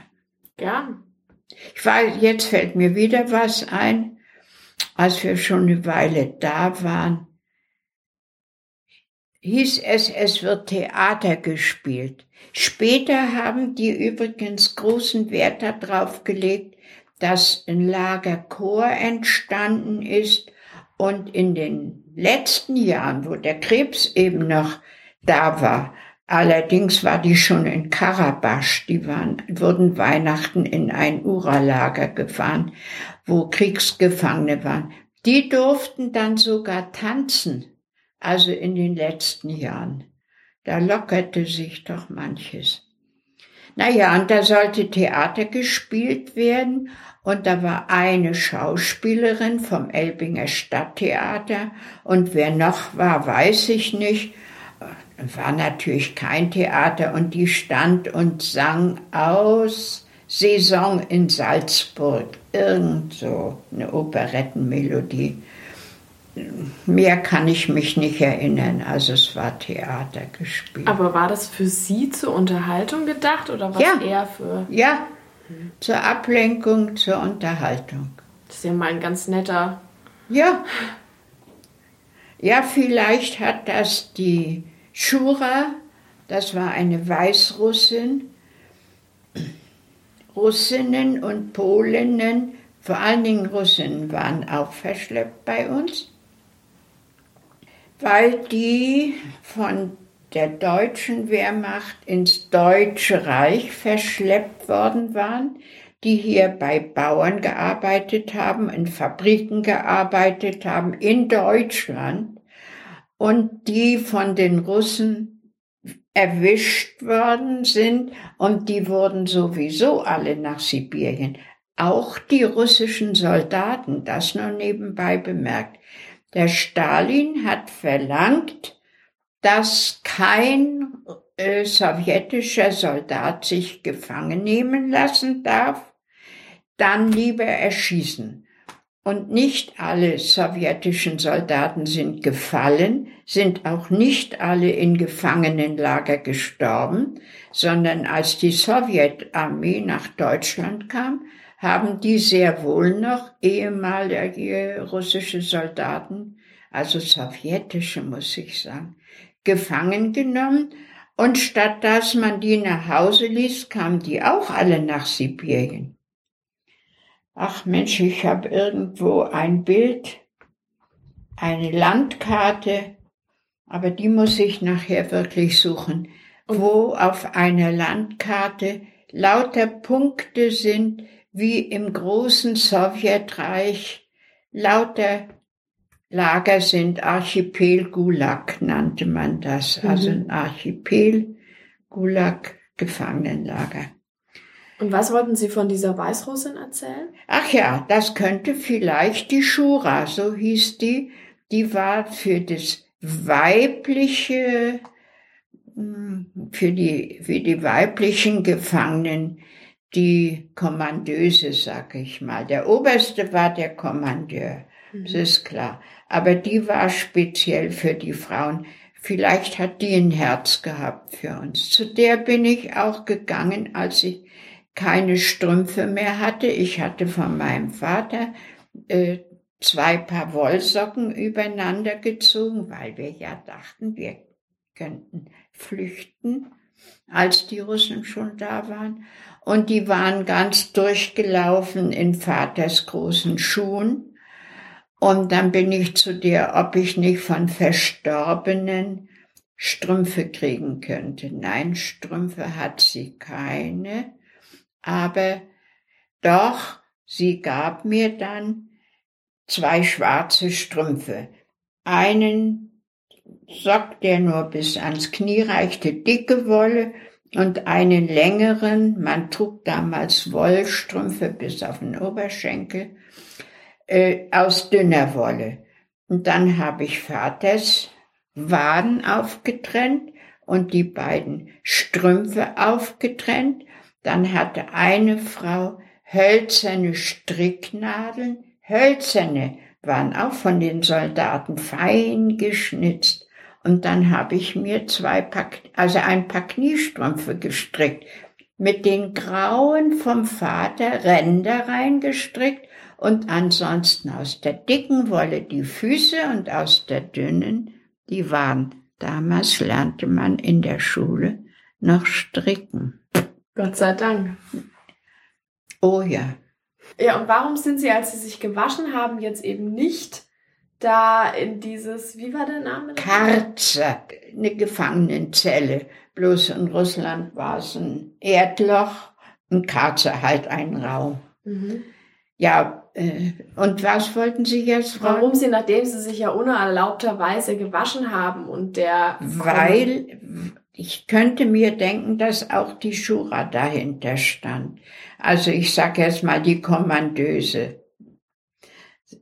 Ja. Ich weiß, jetzt fällt mir wieder was ein, als wir schon eine Weile da waren. Hieß es, es wird Theater gespielt. Später haben die übrigens großen Wert darauf gelegt, dass ein Lagerchor entstanden ist und in den letzten Jahren, wo der Krebs eben noch da war, allerdings war die schon in Karabasch, die waren, wurden Weihnachten in ein Uralager gefahren, wo Kriegsgefangene waren. Die durften dann sogar tanzen, also in den letzten Jahren. Da lockerte sich doch manches. Naja, und da sollte Theater gespielt werden und da war eine Schauspielerin vom Elbinger Stadttheater und wer noch war, weiß ich nicht. War natürlich kein Theater und die stand und sang aus Saison in Salzburg. Irgend so eine Operettenmelodie. Mehr kann ich mich nicht erinnern. Also es war Theater gespielt. Aber war das für Sie zur Unterhaltung gedacht oder was ja. eher für? Ja, zur Ablenkung, zur Unterhaltung. Das ist ja mal ein ganz netter. Ja. Ja, vielleicht hat das die Schura, das war eine Weißrussin, Russinnen und Polinnen, vor allen Dingen Russinnen waren auch verschleppt bei uns, weil die von der deutschen Wehrmacht ins Deutsche Reich verschleppt worden waren, die hier bei Bauern gearbeitet haben, in Fabriken gearbeitet haben, in Deutschland und die von den Russen erwischt worden sind und die wurden sowieso alle nach Sibirien. Auch die russischen Soldaten, das nur nebenbei bemerkt. Der Stalin hat verlangt, dass kein äh, sowjetischer Soldat sich gefangen nehmen lassen darf, dann lieber erschießen. Und nicht alle sowjetischen Soldaten sind gefallen, sind auch nicht alle in Gefangenenlager gestorben, sondern als die Sowjetarmee nach Deutschland kam, haben die sehr wohl noch ehemalige russische Soldaten, also sowjetische muss ich sagen, gefangen genommen und statt dass man die nach Hause ließ, kamen die auch alle nach Sibirien. Ach Mensch, ich habe irgendwo ein Bild, eine Landkarte, aber die muss ich nachher wirklich suchen, wo auf einer Landkarte lauter Punkte sind, wie im großen Sowjetreich lauter Lager sind Archipel Gulag, nannte man das. Mhm. Also ein Archipel Gulag Gefangenenlager. Und was wollten Sie von dieser Weißrussin erzählen? Ach ja, das könnte vielleicht die Shura, so hieß die. Die war für das weibliche, hm, für die, für die weiblichen Gefangenen die Kommandeuse, sag ich mal. Der Oberste war der Kommandeur. Das mhm. ist klar. Aber die war speziell für die Frauen. Vielleicht hat die ein Herz gehabt für uns. Zu der bin ich auch gegangen, als ich keine Strümpfe mehr hatte. Ich hatte von meinem Vater äh, zwei Paar Wollsocken übereinander gezogen, weil wir ja dachten, wir könnten flüchten, als die Russen schon da waren. Und die waren ganz durchgelaufen in Vaters großen Schuhen. Und dann bin ich zu dir, ob ich nicht von Verstorbenen Strümpfe kriegen könnte. Nein, Strümpfe hat sie keine, aber doch, sie gab mir dann zwei schwarze Strümpfe. Einen Sock, der nur bis ans Knie reichte, dicke Wolle und einen längeren, man trug damals Wollstrümpfe bis auf den Oberschenkel, äh, aus dünner Wolle. Und dann habe ich Vaters Waden aufgetrennt und die beiden Strümpfe aufgetrennt. Dann hatte eine Frau hölzerne Stricknadeln, hölzerne waren auch von den Soldaten fein geschnitzt. Und dann habe ich mir zwei Paar, also ein paar Kniestrümpfe gestrickt. mit den grauen vom Vater Ränder reingestrickt und ansonsten aus der dicken Wolle die Füße und aus der dünnen die Waden. Damals lernte man in der Schule noch stricken. Gott sei Dank. Oh ja. Ja, und warum sind Sie, als Sie sich gewaschen haben, jetzt eben nicht da in dieses, wie war der Name? Karzer, eine Gefangenenzelle. Bloß in Russland war es ein Erdloch, ein Karzer halt ein Raum. Mhm. Ja, äh, und was wollten Sie jetzt fragen? Warum Sie, nachdem Sie sich ja unerlaubterweise gewaschen haben und der... Weil ich könnte mir denken, dass auch die Schura dahinter stand. Also ich sage jetzt mal die Kommandöse.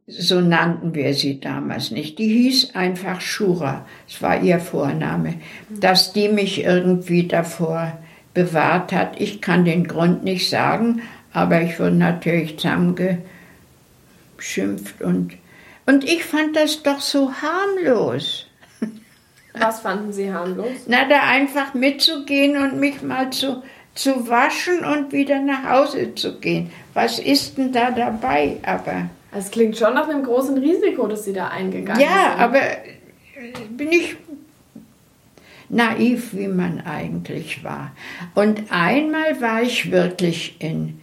So nannten wir sie damals nicht. Die hieß einfach Schura. Es war ihr Vorname. Dass die mich irgendwie davor bewahrt hat, ich kann den Grund nicht sagen, aber ich wurde natürlich zusammengeschimpft und, und ich fand das doch so harmlos. Was fanden Sie harmlos? Na, da einfach mitzugehen und mich mal zu, zu waschen und wieder nach Hause zu gehen. Was ist denn da dabei? Aber. Es klingt schon nach einem großen Risiko, dass Sie da eingegangen ja, sind. Ja, aber bin ich naiv, wie man eigentlich war. Und einmal war ich wirklich in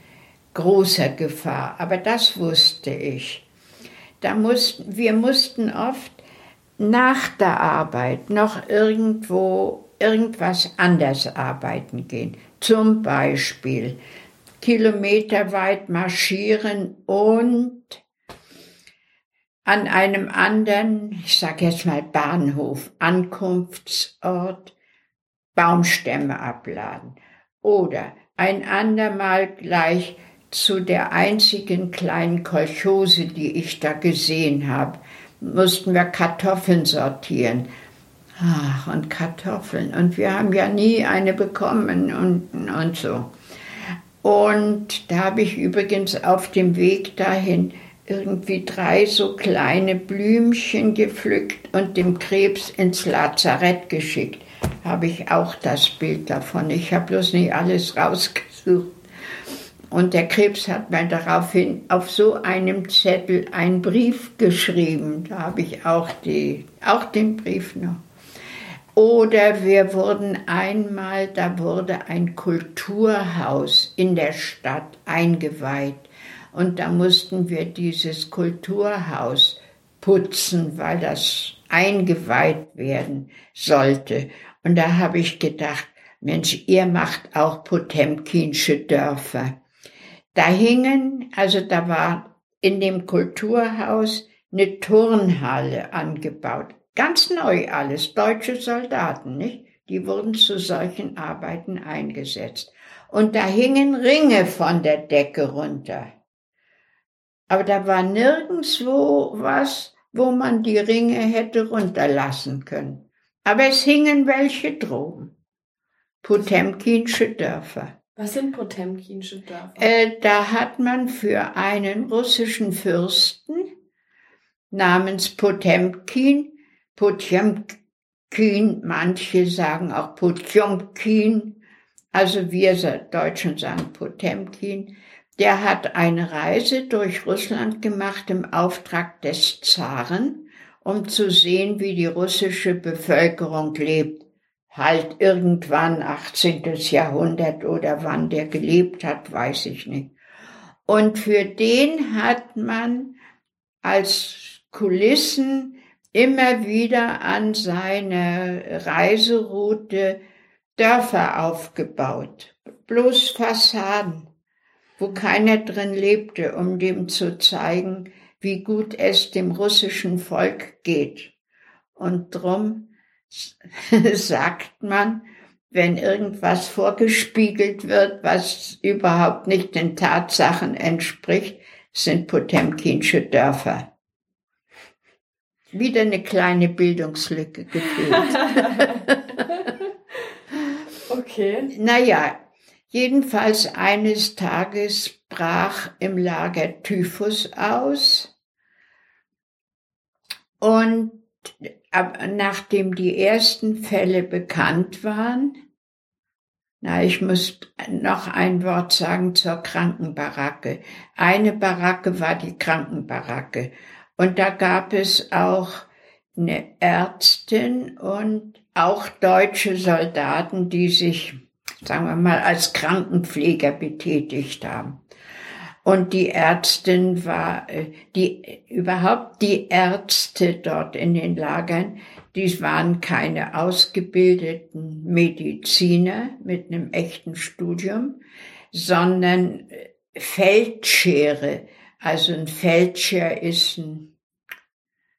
großer Gefahr, aber das wusste ich. Da mussten, wir mussten oft nach der Arbeit noch irgendwo irgendwas anders arbeiten gehen. Zum Beispiel kilometerweit marschieren und an einem anderen, ich sage jetzt mal Bahnhof, Ankunftsort, Baumstämme abladen. Oder ein andermal gleich zu der einzigen kleinen Kolchose, die ich da gesehen habe, mussten wir Kartoffeln sortieren. Ach, und Kartoffeln. Und wir haben ja nie eine bekommen und, und so. Und da habe ich übrigens auf dem Weg dahin irgendwie drei so kleine Blümchen gepflückt und dem Krebs ins Lazarett geschickt. Habe ich auch das Bild davon. Ich habe bloß nicht alles rausgesucht. Und der Krebs hat mir daraufhin auf so einem Zettel einen Brief geschrieben. Da habe ich auch, die, auch den Brief noch. Oder wir wurden einmal, da wurde ein Kulturhaus in der Stadt eingeweiht. Und da mussten wir dieses Kulturhaus putzen, weil das eingeweiht werden sollte. Und da habe ich gedacht, Mensch, ihr macht auch Potemkinsche Dörfer. Da hingen, also da war in dem Kulturhaus eine Turnhalle angebaut. Ganz neu alles, deutsche Soldaten, nicht? Die wurden zu solchen Arbeiten eingesetzt. Und da hingen Ringe von der Decke runter. Aber da war nirgendswo was, wo man die Ringe hätte runterlassen können. Aber es hingen welche droben. Potemkinsche Dörfer. Was sind Potemkinsche Dörfer? Äh, da hat man für einen russischen Fürsten namens Potemkin, Potemkin, manche sagen auch Potjomkin, also wir Deutschen sagen Potemkin, der hat eine Reise durch Russland gemacht im Auftrag des Zaren, um zu sehen, wie die russische Bevölkerung lebt halt irgendwann 18. Jahrhundert oder wann der gelebt hat, weiß ich nicht. Und für den hat man als Kulissen immer wieder an seine Reiseroute Dörfer aufgebaut, bloß Fassaden, wo keiner drin lebte, um dem zu zeigen, wie gut es dem russischen Volk geht. Und drum sagt man, wenn irgendwas vorgespiegelt wird, was überhaupt nicht den Tatsachen entspricht, sind Potemkinsche Dörfer. Wieder eine kleine Bildungslücke gefüllt. okay. Naja, jedenfalls eines Tages brach im Lager Typhus aus und nachdem die ersten Fälle bekannt waren, Na, ich muss noch ein Wort sagen zur Krankenbaracke. Eine Baracke war die Krankenbaracke. Und da gab es auch eine Ärztin und auch deutsche Soldaten, die sich, sagen wir mal, als Krankenpfleger betätigt haben. Und die Ärztin war, äh, die, überhaupt die Ärzte dort in den Lagern, die waren keine ausgebildeten Mediziner mit einem echten Studium, sondern äh, Feldschere. Also ein Feldscher ist ein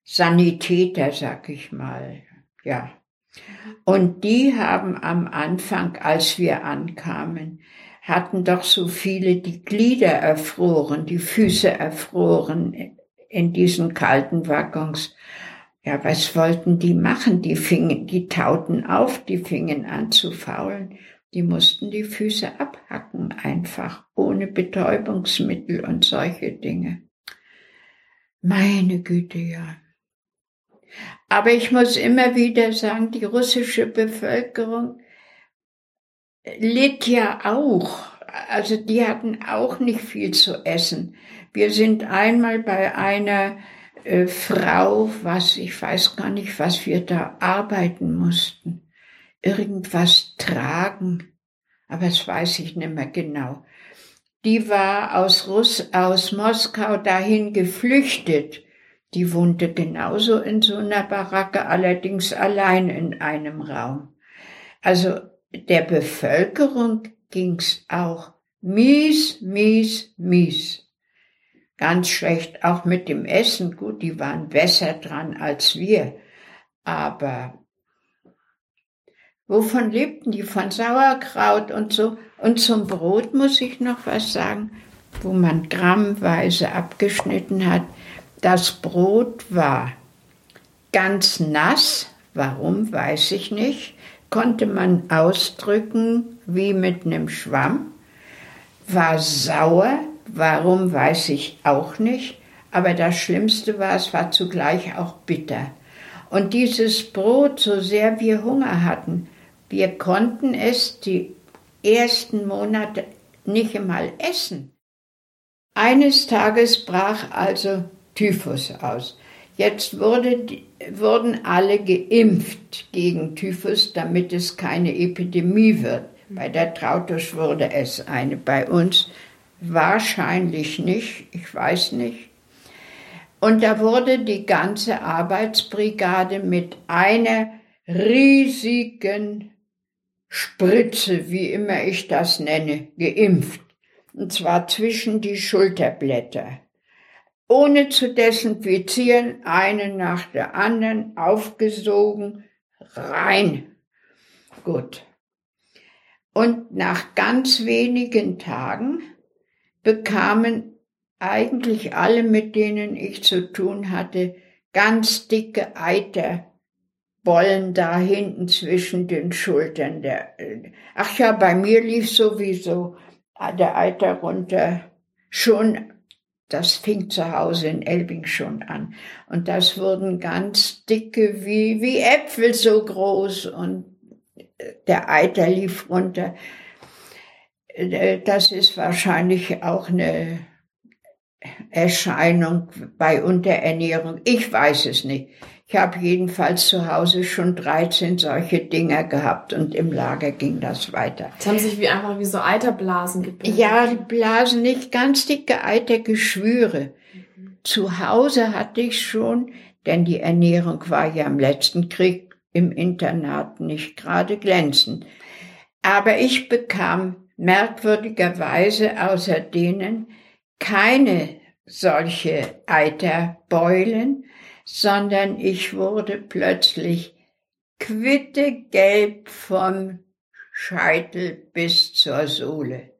Sanitäter, sag ich mal. Ja. Und die haben am Anfang, als wir ankamen, hatten doch so viele die Glieder erfroren, die Füße erfroren in diesen kalten Waggons. Ja, was wollten die machen? Die fingen, die tauten auf, die fingen an zu faulen. Die mussten die Füße abhacken, einfach, ohne Betäubungsmittel und solche Dinge. Meine Güte, ja. Aber ich muss immer wieder sagen, die russische Bevölkerung litt ja auch. Also die hatten auch nicht viel zu essen. Wir sind einmal bei einer äh, Frau, was ich weiß gar nicht, was wir da arbeiten mussten. Irgendwas tragen, aber das weiß ich nicht mehr genau. Die war aus Russ, aus Moskau dahin geflüchtet. Die wohnte genauso in so einer Baracke, allerdings allein in einem Raum. Also der Bevölkerung ging's auch mies, mies, mies. Ganz schlecht, auch mit dem Essen. Gut, die waren besser dran als wir. Aber wovon lebten die? Von Sauerkraut und so. Und zum Brot muss ich noch was sagen, wo man grammweise abgeschnitten hat. Das Brot war ganz nass. Warum, weiß ich nicht konnte man ausdrücken wie mit einem Schwamm, war sauer, warum weiß ich auch nicht, aber das Schlimmste war, es war zugleich auch bitter. Und dieses Brot, so sehr wir Hunger hatten, wir konnten es die ersten Monate nicht einmal essen. Eines Tages brach also Typhus aus. Jetzt wurde, wurden alle geimpft gegen Typhus, damit es keine Epidemie wird. Bei der Trautusch wurde es eine, bei uns wahrscheinlich nicht, ich weiß nicht. Und da wurde die ganze Arbeitsbrigade mit einer riesigen Spritze, wie immer ich das nenne, geimpft. Und zwar zwischen die Schulterblätter ohne zu desinfizieren, eine nach der anderen aufgesogen, rein. Gut. Und nach ganz wenigen Tagen bekamen eigentlich alle, mit denen ich zu tun hatte, ganz dicke Eiterbollen da hinten zwischen den Schultern. Der, ach ja, bei mir lief sowieso der Eiter runter schon das fing zu Hause in Elbing schon an. Und das wurden ganz dicke, wie, wie Äpfel so groß und der Eiter lief runter. Äh, das ist wahrscheinlich auch eine Erscheinung bei Unterernährung. Ich weiß es nicht. Ich habe jedenfalls zu Hause schon 13 solche Dinger gehabt und im Lager ging das weiter. Es haben sich wie einfach wie so Eiterblasen gebildet. Ja, die Blasen nicht ganz dicke Eitergeschwüre. Mhm. Zu Hause hatte ich schon, denn die Ernährung war ja im letzten Krieg im Internat nicht gerade glänzend. Aber ich bekam merkwürdigerweise außer denen keine solche Eiterbeulen, sondern ich wurde plötzlich quittegelb vom Scheitel bis zur Sohle.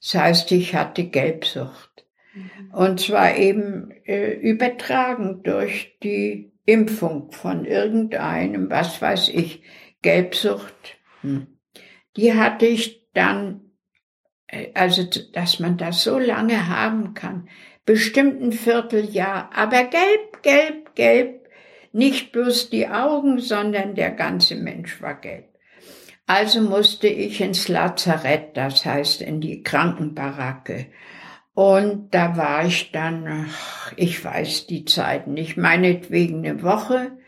Das heißt, ich hatte Gelbsucht. Mhm. Und zwar eben äh, übertragen durch die Impfung von irgendeinem, was weiß ich, Gelbsucht. Hm. Die hatte ich dann, äh, also dass man das so lange haben kann, bestimmt ein Vierteljahr, aber gelb, gelb, gelb, nicht bloß die Augen, sondern der ganze Mensch war gelb. Also musste ich ins Lazarett, das heißt in die Krankenbaracke. Und da war ich dann, ich weiß die Zeit nicht, meinetwegen eine Woche.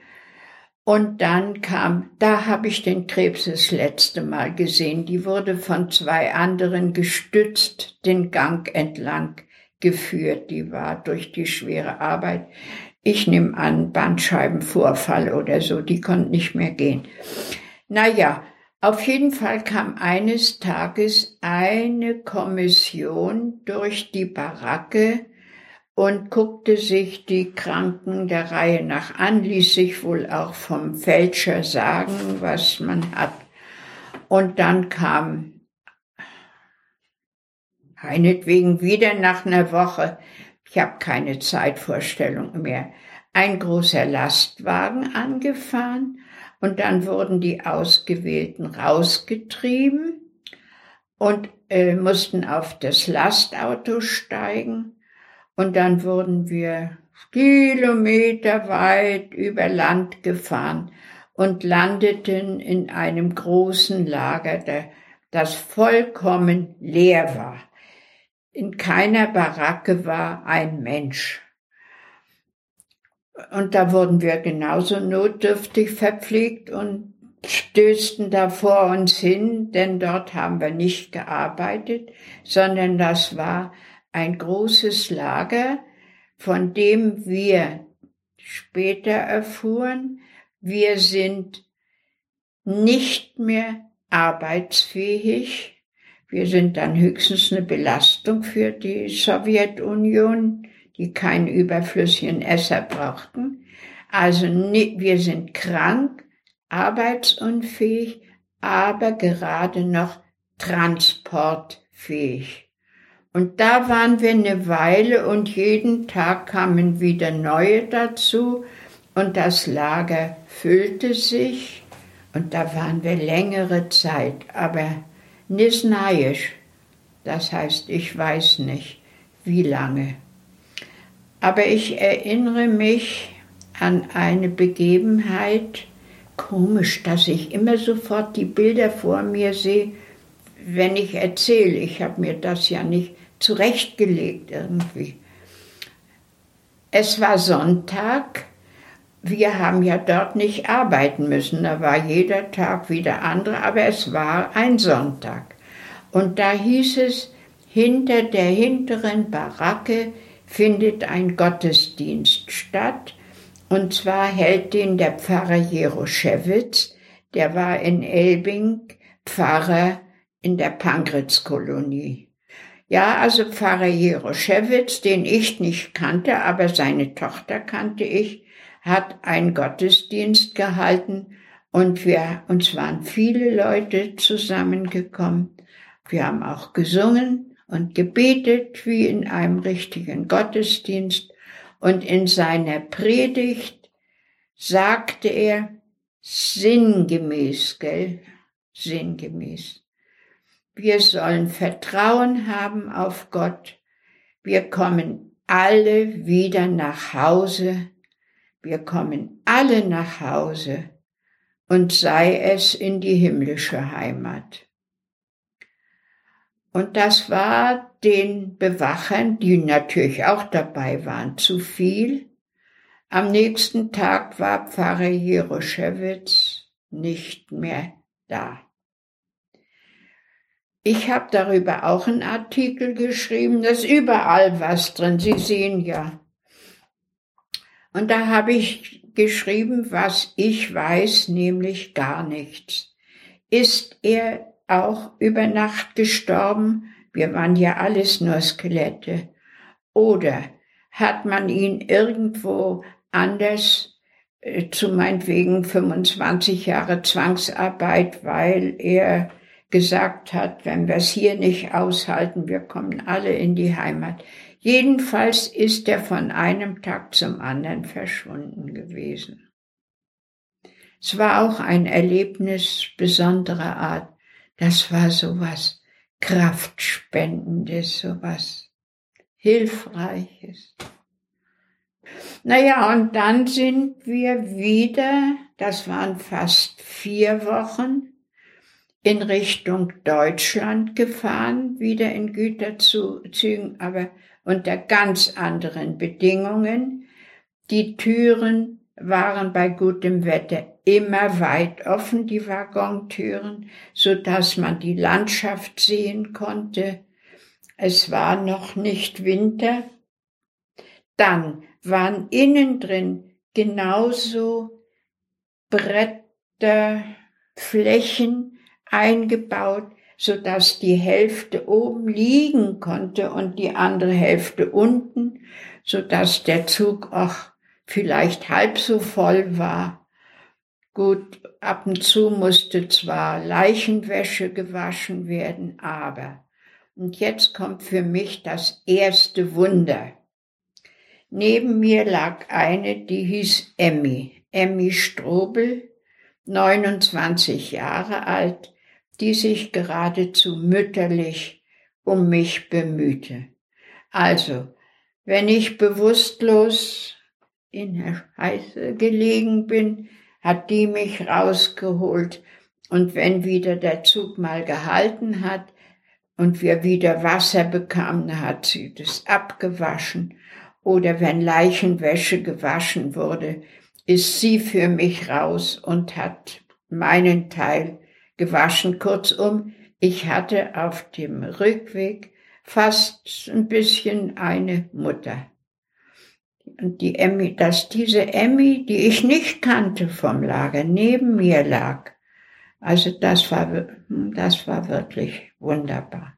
Und dann kam, da habe ich den Krebs das letzte Mal gesehen. Die wurde von zwei anderen gestützt den Gang entlang geführt. Die war durch die schwere Arbeit. Ich nehme an, Bandscheibenvorfall oder so. Die konnte nicht mehr gehen. Naja, auf jeden Fall kam eines Tages eine Kommission durch die Baracke und guckte sich die Kranken der Reihe nach an, ließ sich wohl auch vom Fälscher sagen, was man hat. Und dann kam meinetwegen wieder nach einer Woche, ich habe keine Zeitvorstellung mehr, ein großer Lastwagen angefahren und dann wurden die Ausgewählten rausgetrieben und äh, mussten auf das Lastauto steigen. Und dann wurden wir kilometerweit über Land gefahren und landeten in einem großen Lager, das vollkommen leer war. In keiner Baracke war ein Mensch. Und da wurden wir genauso notdürftig verpflegt und stößten da vor uns hin, denn dort haben wir nicht gearbeitet, sondern das war ein großes Lager, von dem wir später erfuhren, wir sind nicht mehr arbeitsfähig. Wir sind dann höchstens eine Belastung für die Sowjetunion, die keinen überflüssigen Esser brauchten. Also wir sind krank, arbeitsunfähig, aber gerade noch transportfähig. Und da waren wir eine Weile und jeden Tag kamen wieder neue dazu und das Lager füllte sich und da waren wir längere Zeit, aber nisnaisch, das heißt, ich weiß nicht, wie lange. Aber ich erinnere mich an eine Begebenheit, komisch, dass ich immer sofort die Bilder vor mir sehe, wenn ich erzähle. Ich habe mir das ja nicht zurechtgelegt irgendwie. Es war Sonntag. Wir haben ja dort nicht arbeiten müssen. Da war jeder Tag wieder andere, aber es war ein Sonntag. Und da hieß es, hinter der hinteren Baracke findet ein Gottesdienst statt. Und zwar hält den der Pfarrer Jeroschewitz, der war in Elbing Pfarrer in der Pankritz-Kolonie. Ja, also Pfarrer Jeroschewitz, den ich nicht kannte, aber seine Tochter kannte ich, hat einen Gottesdienst gehalten und wir, uns waren viele Leute zusammengekommen. Wir haben auch gesungen und gebetet wie in einem richtigen Gottesdienst und in seiner Predigt sagte er sinngemäß, gell? Sinngemäß. Wir sollen Vertrauen haben auf Gott. Wir kommen alle wieder nach Hause. Wir kommen alle nach Hause und sei es in die himmlische Heimat. Und das war den Bewachern, die natürlich auch dabei waren, zu viel. Am nächsten Tag war Pfarrer Jeroschewitz nicht mehr da. Ich habe darüber auch einen Artikel geschrieben, da ist überall was drin, Sie sehen ja. Und da habe ich geschrieben, was ich weiß, nämlich gar nichts. Ist er auch über Nacht gestorben? Wir waren ja alles nur Skelette. Oder hat man ihn irgendwo anders äh, zu meinetwegen 25 Jahre Zwangsarbeit, weil er gesagt hat, wenn wir es hier nicht aushalten, wir kommen alle in die Heimat. Jedenfalls ist er von einem Tag zum anderen verschwunden gewesen. Es war auch ein Erlebnis besonderer Art. Das war sowas Kraftspendendes, sowas Hilfreiches. Naja, und dann sind wir wieder, das waren fast vier Wochen, in Richtung Deutschland gefahren, wieder in Güterzügen, aber unter ganz anderen Bedingungen. Die Türen waren bei gutem Wetter immer weit offen, die Waggontüren, so dass man die Landschaft sehen konnte. Es war noch nicht Winter. Dann waren innen drin genauso Bretterflächen eingebaut, so dass die Hälfte oben liegen konnte und die andere Hälfte unten, so dass der Zug auch vielleicht halb so voll war. Gut, ab und zu musste zwar Leichenwäsche gewaschen werden, aber, und jetzt kommt für mich das erste Wunder. Neben mir lag eine, die hieß Emmy, Emmy Strobel, 29 Jahre alt, die sich geradezu mütterlich um mich bemühte. Also, wenn ich bewusstlos in der Scheiße gelegen bin, hat die mich rausgeholt. Und wenn wieder der Zug mal gehalten hat und wir wieder Wasser bekamen, hat sie das abgewaschen. Oder wenn Leichenwäsche gewaschen wurde, ist sie für mich raus und hat meinen Teil gewaschen. Kurzum, ich hatte auf dem Rückweg fast ein bisschen eine Mutter. Und die Emmy, dass diese Emmy, die ich nicht kannte vom Lager, neben mir lag. Also das war, das war wirklich wunderbar.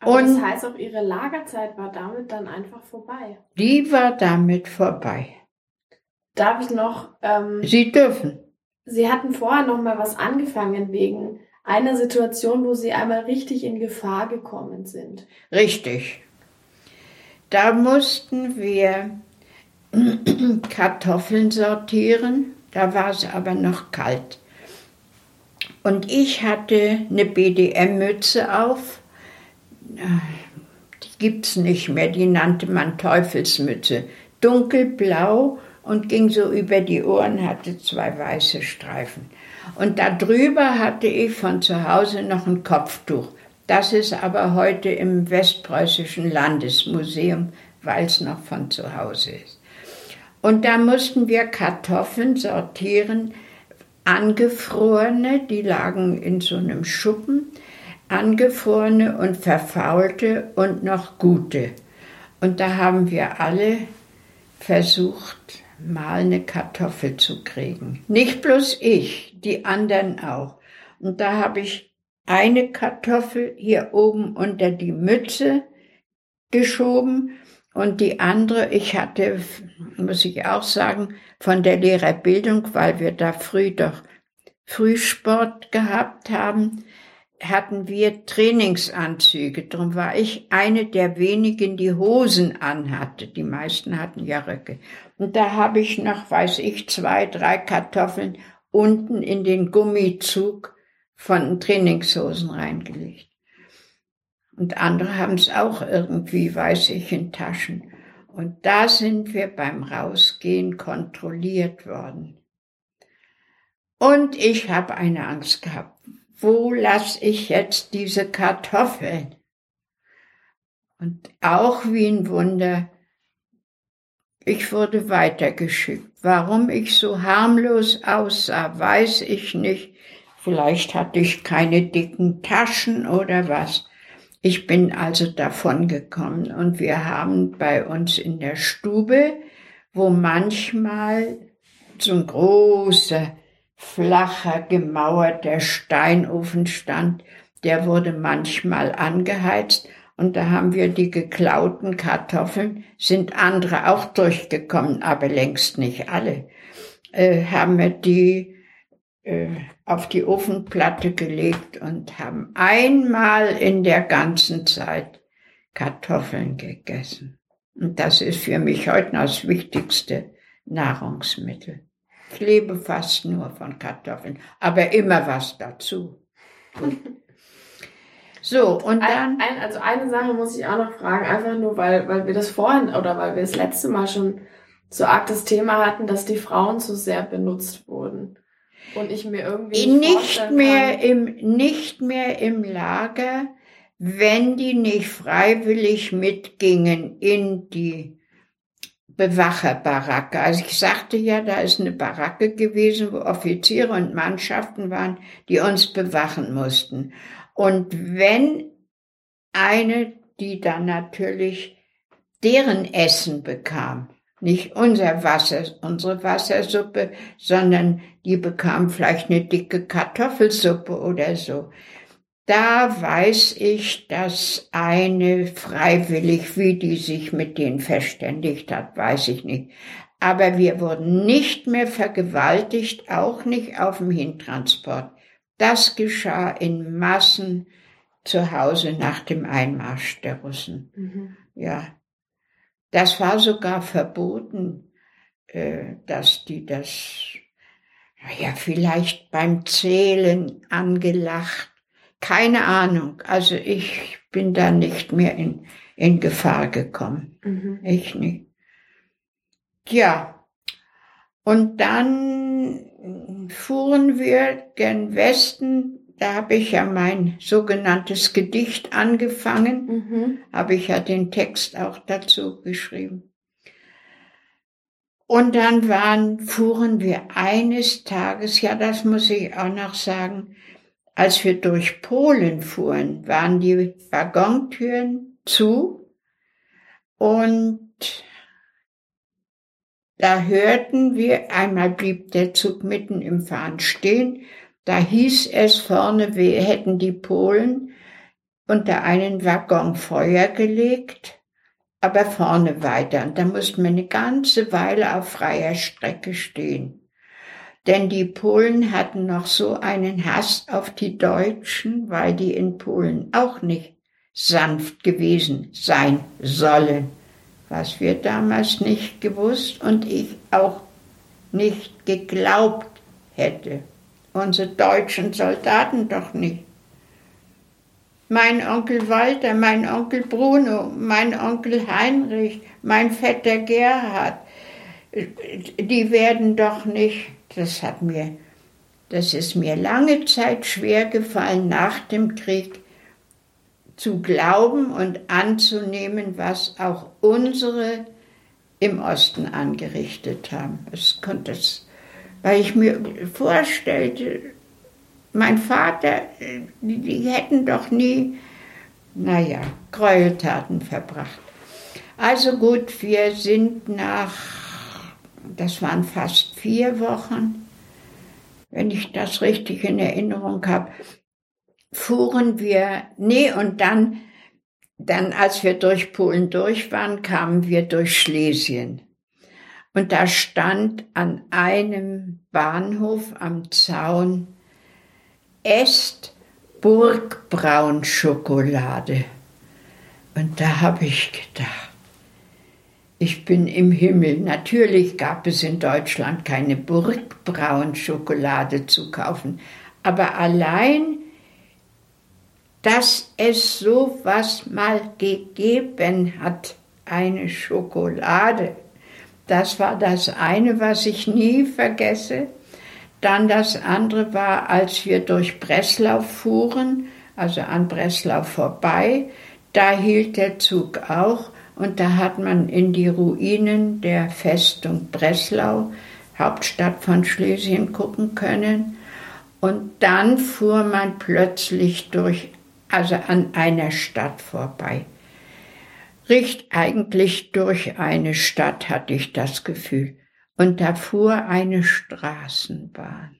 Aber und das heißt auch, ihre Lagerzeit war damit dann einfach vorbei. Die war damit vorbei. Darf ich noch? Ähm, Sie dürfen. Sie hatten vorher noch mal was angefangen wegen einer Situation, wo Sie einmal richtig in Gefahr gekommen sind. Richtig. Da mussten wir Kartoffeln sortieren. Da war es aber noch kalt. Und ich hatte eine BDM-Mütze auf. Die gibt's nicht mehr, die nannte man Teufelsmütze. Dunkelblau und ging so über die Ohren, hatte zwei weiße Streifen. Und darüber hatte ich von zu Hause noch ein Kopftuch. Das ist aber heute im Westpreußischen Landesmuseum, weil es noch von zu Hause ist. Und da mussten wir Kartoffeln sortieren, angefrorene, die lagen in so einem Schuppen, angefrorene und verfaulte und noch gute. Und da haben wir alle versucht, mal eine Kartoffel zu kriegen. Nicht bloß ich, die anderen auch. Und da habe ich eine Kartoffel hier oben unter die Mütze geschoben und die andere, ich hatte, muss ich auch sagen, von der Lehrerbildung, weil wir da früh doch Frühsport gehabt haben, hatten wir Trainingsanzüge. Darum war ich eine der wenigen, die Hosen anhatte. Die meisten hatten ja Röcke. Und da habe ich noch, weiß ich, zwei, drei Kartoffeln unten in den Gummizug von Trainingshosen reingelegt. Und andere haben es auch irgendwie, weiß ich, in Taschen. Und da sind wir beim Rausgehen kontrolliert worden. Und ich habe eine Angst gehabt. Wo lasse ich jetzt diese Kartoffeln? Und auch wie ein Wunder, ich wurde weitergeschickt. Warum ich so harmlos aussah, weiß ich nicht. Vielleicht hatte ich keine dicken Taschen oder was. Ich bin also davon gekommen und wir haben bei uns in der Stube, wo manchmal so ein großer, flacher, gemauerter Steinofen stand, der wurde manchmal angeheizt und da haben wir die geklauten Kartoffeln, sind andere auch durchgekommen, aber längst nicht alle, äh, haben wir die äh, auf die Ofenplatte gelegt und haben einmal in der ganzen Zeit Kartoffeln gegessen. Und das ist für mich heute noch das wichtigste Nahrungsmittel. Ich lebe fast nur von Kartoffeln, aber immer was dazu. So, und dann. Ein, ein, also eine Sache muss ich auch noch fragen, einfach nur, weil, weil wir das vorhin oder weil wir das letzte Mal schon so arg das Thema hatten, dass die Frauen zu sehr benutzt wurden. Und ich mir irgendwie nicht mehr im, nicht mehr im Lager, wenn die nicht freiwillig mitgingen in die Bewacherbaracke. Also ich sagte ja, da ist eine Baracke gewesen, wo Offiziere und Mannschaften waren, die uns bewachen mussten. Und wenn eine, die dann natürlich deren Essen bekam, nicht unser Wasser, unsere Wassersuppe, sondern die bekam vielleicht eine dicke Kartoffelsuppe oder so. Da weiß ich, dass eine freiwillig, wie die sich mit denen verständigt hat, weiß ich nicht. Aber wir wurden nicht mehr vergewaltigt, auch nicht auf dem Hintransport. Das geschah in Massen zu Hause nach dem Einmarsch der Russen. Mhm. Ja. Das war sogar verboten, äh, dass die das, ja, vielleicht beim Zählen angelacht keine Ahnung. Also ich bin da nicht mehr in, in Gefahr gekommen. Mhm. Ich nicht. Ja. Und dann fuhren wir gen Westen. Da habe ich ja mein sogenanntes Gedicht angefangen. Mhm. Habe ich ja den Text auch dazu geschrieben. Und dann waren, fuhren wir eines Tages, ja, das muss ich auch noch sagen, als wir durch Polen fuhren, waren die Waggontüren zu und da hörten wir, einmal blieb der Zug mitten im Fahren stehen, da hieß es vorne, wir hätten die Polen unter einen Waggon Feuer gelegt, aber vorne weiter. Und da mussten wir eine ganze Weile auf freier Strecke stehen. Denn die Polen hatten noch so einen Hass auf die Deutschen, weil die in Polen auch nicht sanft gewesen sein sollen, was wir damals nicht gewusst und ich auch nicht geglaubt hätte. Unsere deutschen Soldaten doch nicht. Mein Onkel Walter, mein Onkel Bruno, mein Onkel Heinrich, mein Vetter Gerhard, die werden doch nicht das hat mir, das ist mir lange Zeit schwer gefallen, nach dem Krieg zu glauben und anzunehmen, was auch unsere im Osten angerichtet haben. Es konnte es, weil ich mir vorstellte, mein Vater, die, die hätten doch nie, naja, Gräueltaten verbracht. Also gut, wir sind nach das waren fast vier Wochen, wenn ich das richtig in Erinnerung habe, fuhren wir, nee, und dann, dann, als wir durch Polen durch waren, kamen wir durch Schlesien. Und da stand an einem Bahnhof am Zaun Est Burgbraunschokolade. Und da habe ich gedacht, ich bin im Himmel. Natürlich gab es in Deutschland keine Burgbraunschokolade zu kaufen, aber allein, dass es sowas mal gegeben hat, eine Schokolade, das war das eine, was ich nie vergesse. Dann das andere war, als wir durch Breslau fuhren, also an Breslau vorbei, da hielt der Zug auch und da hat man in die Ruinen der Festung Breslau, Hauptstadt von Schlesien, gucken können. Und dann fuhr man plötzlich durch, also an einer Stadt vorbei. Richt eigentlich durch eine Stadt hatte ich das Gefühl. Und da fuhr eine Straßenbahn.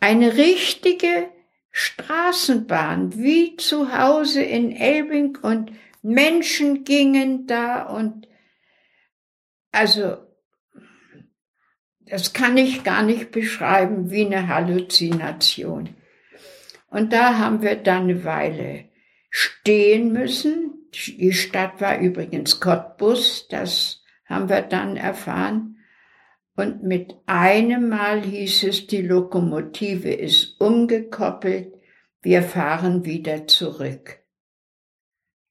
Eine richtige Straßenbahn, wie zu Hause in Elbing und Menschen gingen da und also das kann ich gar nicht beschreiben wie eine Halluzination. Und da haben wir dann eine Weile stehen müssen. Die Stadt war übrigens Cottbus, das haben wir dann erfahren. Und mit einem Mal hieß es, die Lokomotive ist umgekoppelt, wir fahren wieder zurück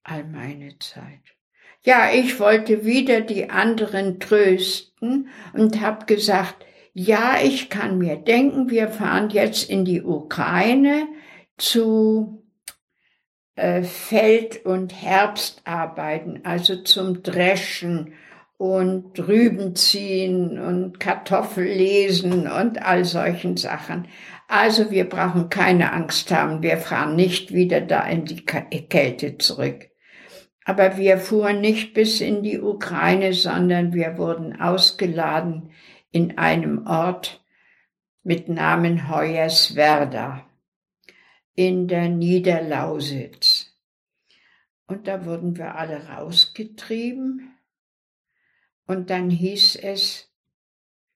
all meine Zeit. Ja, ich wollte wieder die anderen trösten und hab gesagt, Ja, ich kann mir denken, wir fahren jetzt in die Ukraine zu äh, Feld- und Herbstarbeiten, also zum Dreschen und Rüben ziehen und Kartoffel lesen und all solchen Sachen. Also wir brauchen keine Angst haben, wir fahren nicht wieder da in die Kälte zurück. Aber wir fuhren nicht bis in die Ukraine, sondern wir wurden ausgeladen in einem Ort mit Namen Hoyerswerda in der Niederlausitz. Und da wurden wir alle rausgetrieben. Und dann hieß es,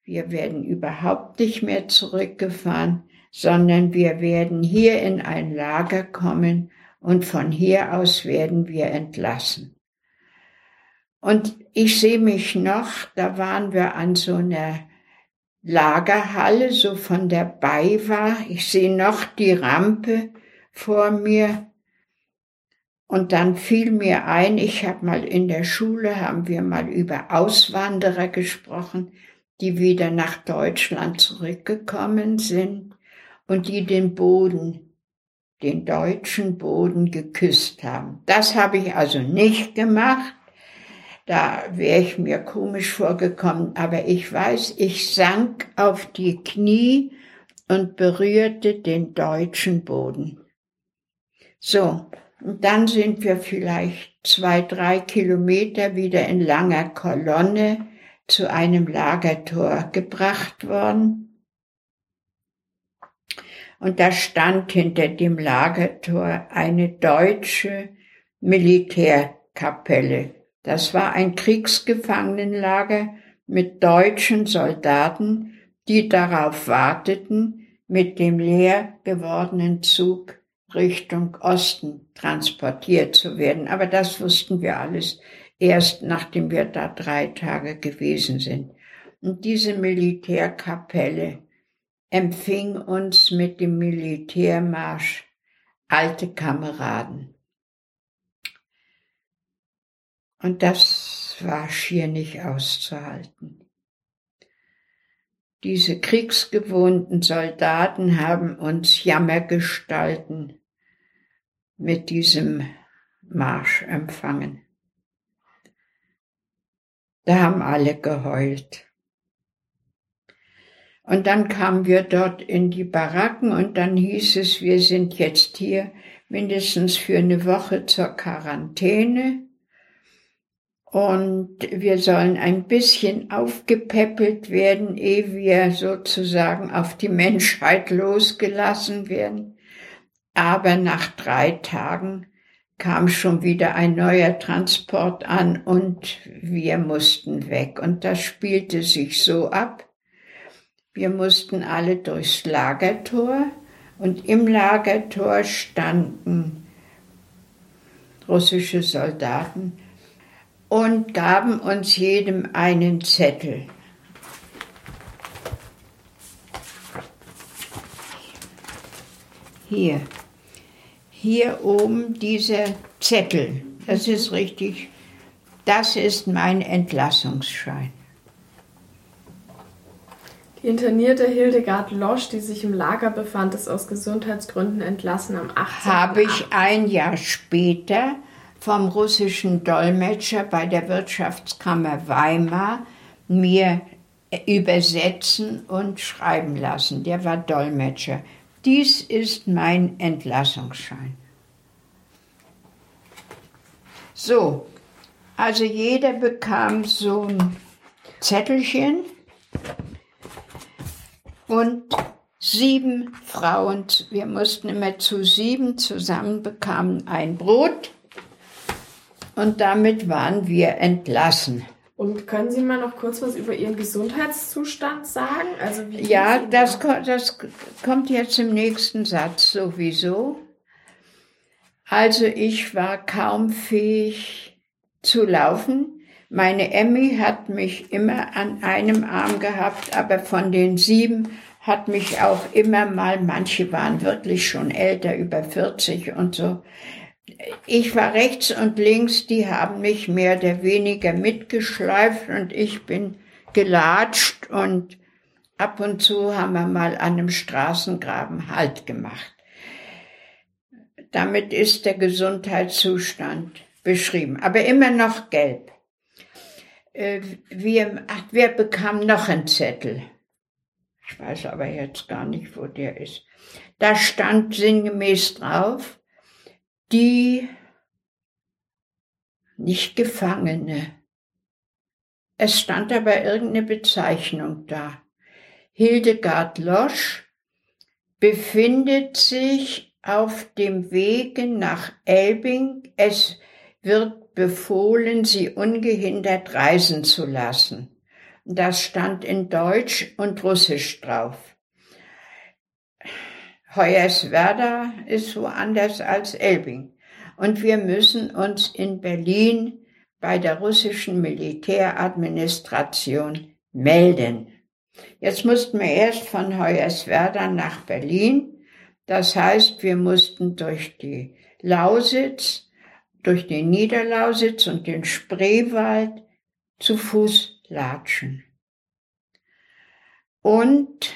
wir werden überhaupt nicht mehr zurückgefahren, sondern wir werden hier in ein Lager kommen und von hier aus werden wir entlassen. Und ich sehe mich noch, da waren wir an so einer Lagerhalle, so von der BayWa. Ich sehe noch die Rampe vor mir. Und dann fiel mir ein, ich habe mal in der Schule, haben wir mal über Auswanderer gesprochen, die wieder nach Deutschland zurückgekommen sind und die den Boden, den deutschen Boden geküsst haben. Das habe ich also nicht gemacht. Da wäre ich mir komisch vorgekommen, aber ich weiß, ich sank auf die Knie und berührte den deutschen Boden. So, und dann sind wir vielleicht zwei, drei Kilometer wieder in langer Kolonne zu einem Lagertor gebracht worden. Und da stand hinter dem Lagertor eine deutsche Militärkapelle. Das war ein Kriegsgefangenenlager mit deutschen Soldaten, die darauf warteten, mit dem leer gewordenen Zug Richtung Osten transportiert zu werden. Aber das wussten wir alles erst, nachdem wir da drei Tage gewesen sind. Und diese Militärkapelle empfing uns mit dem Militärmarsch alte Kameraden. Und das war schier nicht auszuhalten. Diese kriegsgewohnten Soldaten haben uns Jammergestalten mit diesem Marsch empfangen. Da haben alle geheult. Und dann kamen wir dort in die Baracken und dann hieß es, wir sind jetzt hier mindestens für eine Woche zur Quarantäne und wir sollen ein bisschen aufgepäppelt werden, ehe wir sozusagen auf die Menschheit losgelassen werden. Aber nach drei Tagen kam schon wieder ein neuer Transport an und wir mussten weg. Und das spielte sich so ab. Wir mussten alle durchs Lagertor und im Lagertor standen russische Soldaten und gaben uns jedem einen Zettel. Hier, hier oben dieser Zettel, das ist richtig, das ist mein Entlassungsschein. Die internierte Hildegard Losch, die sich im Lager befand, ist aus Gesundheitsgründen entlassen am 18. Habe ich ein Jahr später vom russischen Dolmetscher bei der Wirtschaftskammer Weimar mir übersetzen und schreiben lassen. Der war Dolmetscher. Dies ist mein Entlassungsschein. So, also jeder bekam so ein Zettelchen und sieben Frauen, wir mussten immer zu sieben zusammen, bekamen ein Brot und damit waren wir entlassen. Und können Sie mal noch kurz was über Ihren Gesundheitszustand sagen? Also ja, das, das kommt jetzt im nächsten Satz sowieso. Also ich war kaum fähig zu laufen. Meine Emmy hat mich immer an einem Arm gehabt, aber von den sieben hat mich auch immer mal, manche waren wirklich schon älter, über 40 und so, ich war rechts und links, die haben mich mehr oder weniger mitgeschleift und ich bin gelatscht und ab und zu haben wir mal an einem Straßengraben Halt gemacht. Damit ist der Gesundheitszustand beschrieben, aber immer noch gelb. Äh, wir, ach, wir bekamen noch einen Zettel. Ich weiß aber jetzt gar nicht, wo der ist. Da stand sinngemäß drauf, die nicht Gefangene. Es stand aber irgendeine Bezeichnung da. Hildegard Losch befindet sich auf dem Wege nach Elbing. Es wird befohlen, sie ungehindert reisen zu lassen. Das stand in Deutsch und Russisch drauf. Hoyerswerda ist woanders als Elbing. Und wir müssen uns in Berlin bei der russischen Militäradministration melden. Jetzt mussten wir erst von Hoyerswerda nach Berlin. Das heißt, wir mussten durch die Lausitz, durch den Niederlausitz und den Spreewald zu Fuß latschen. Und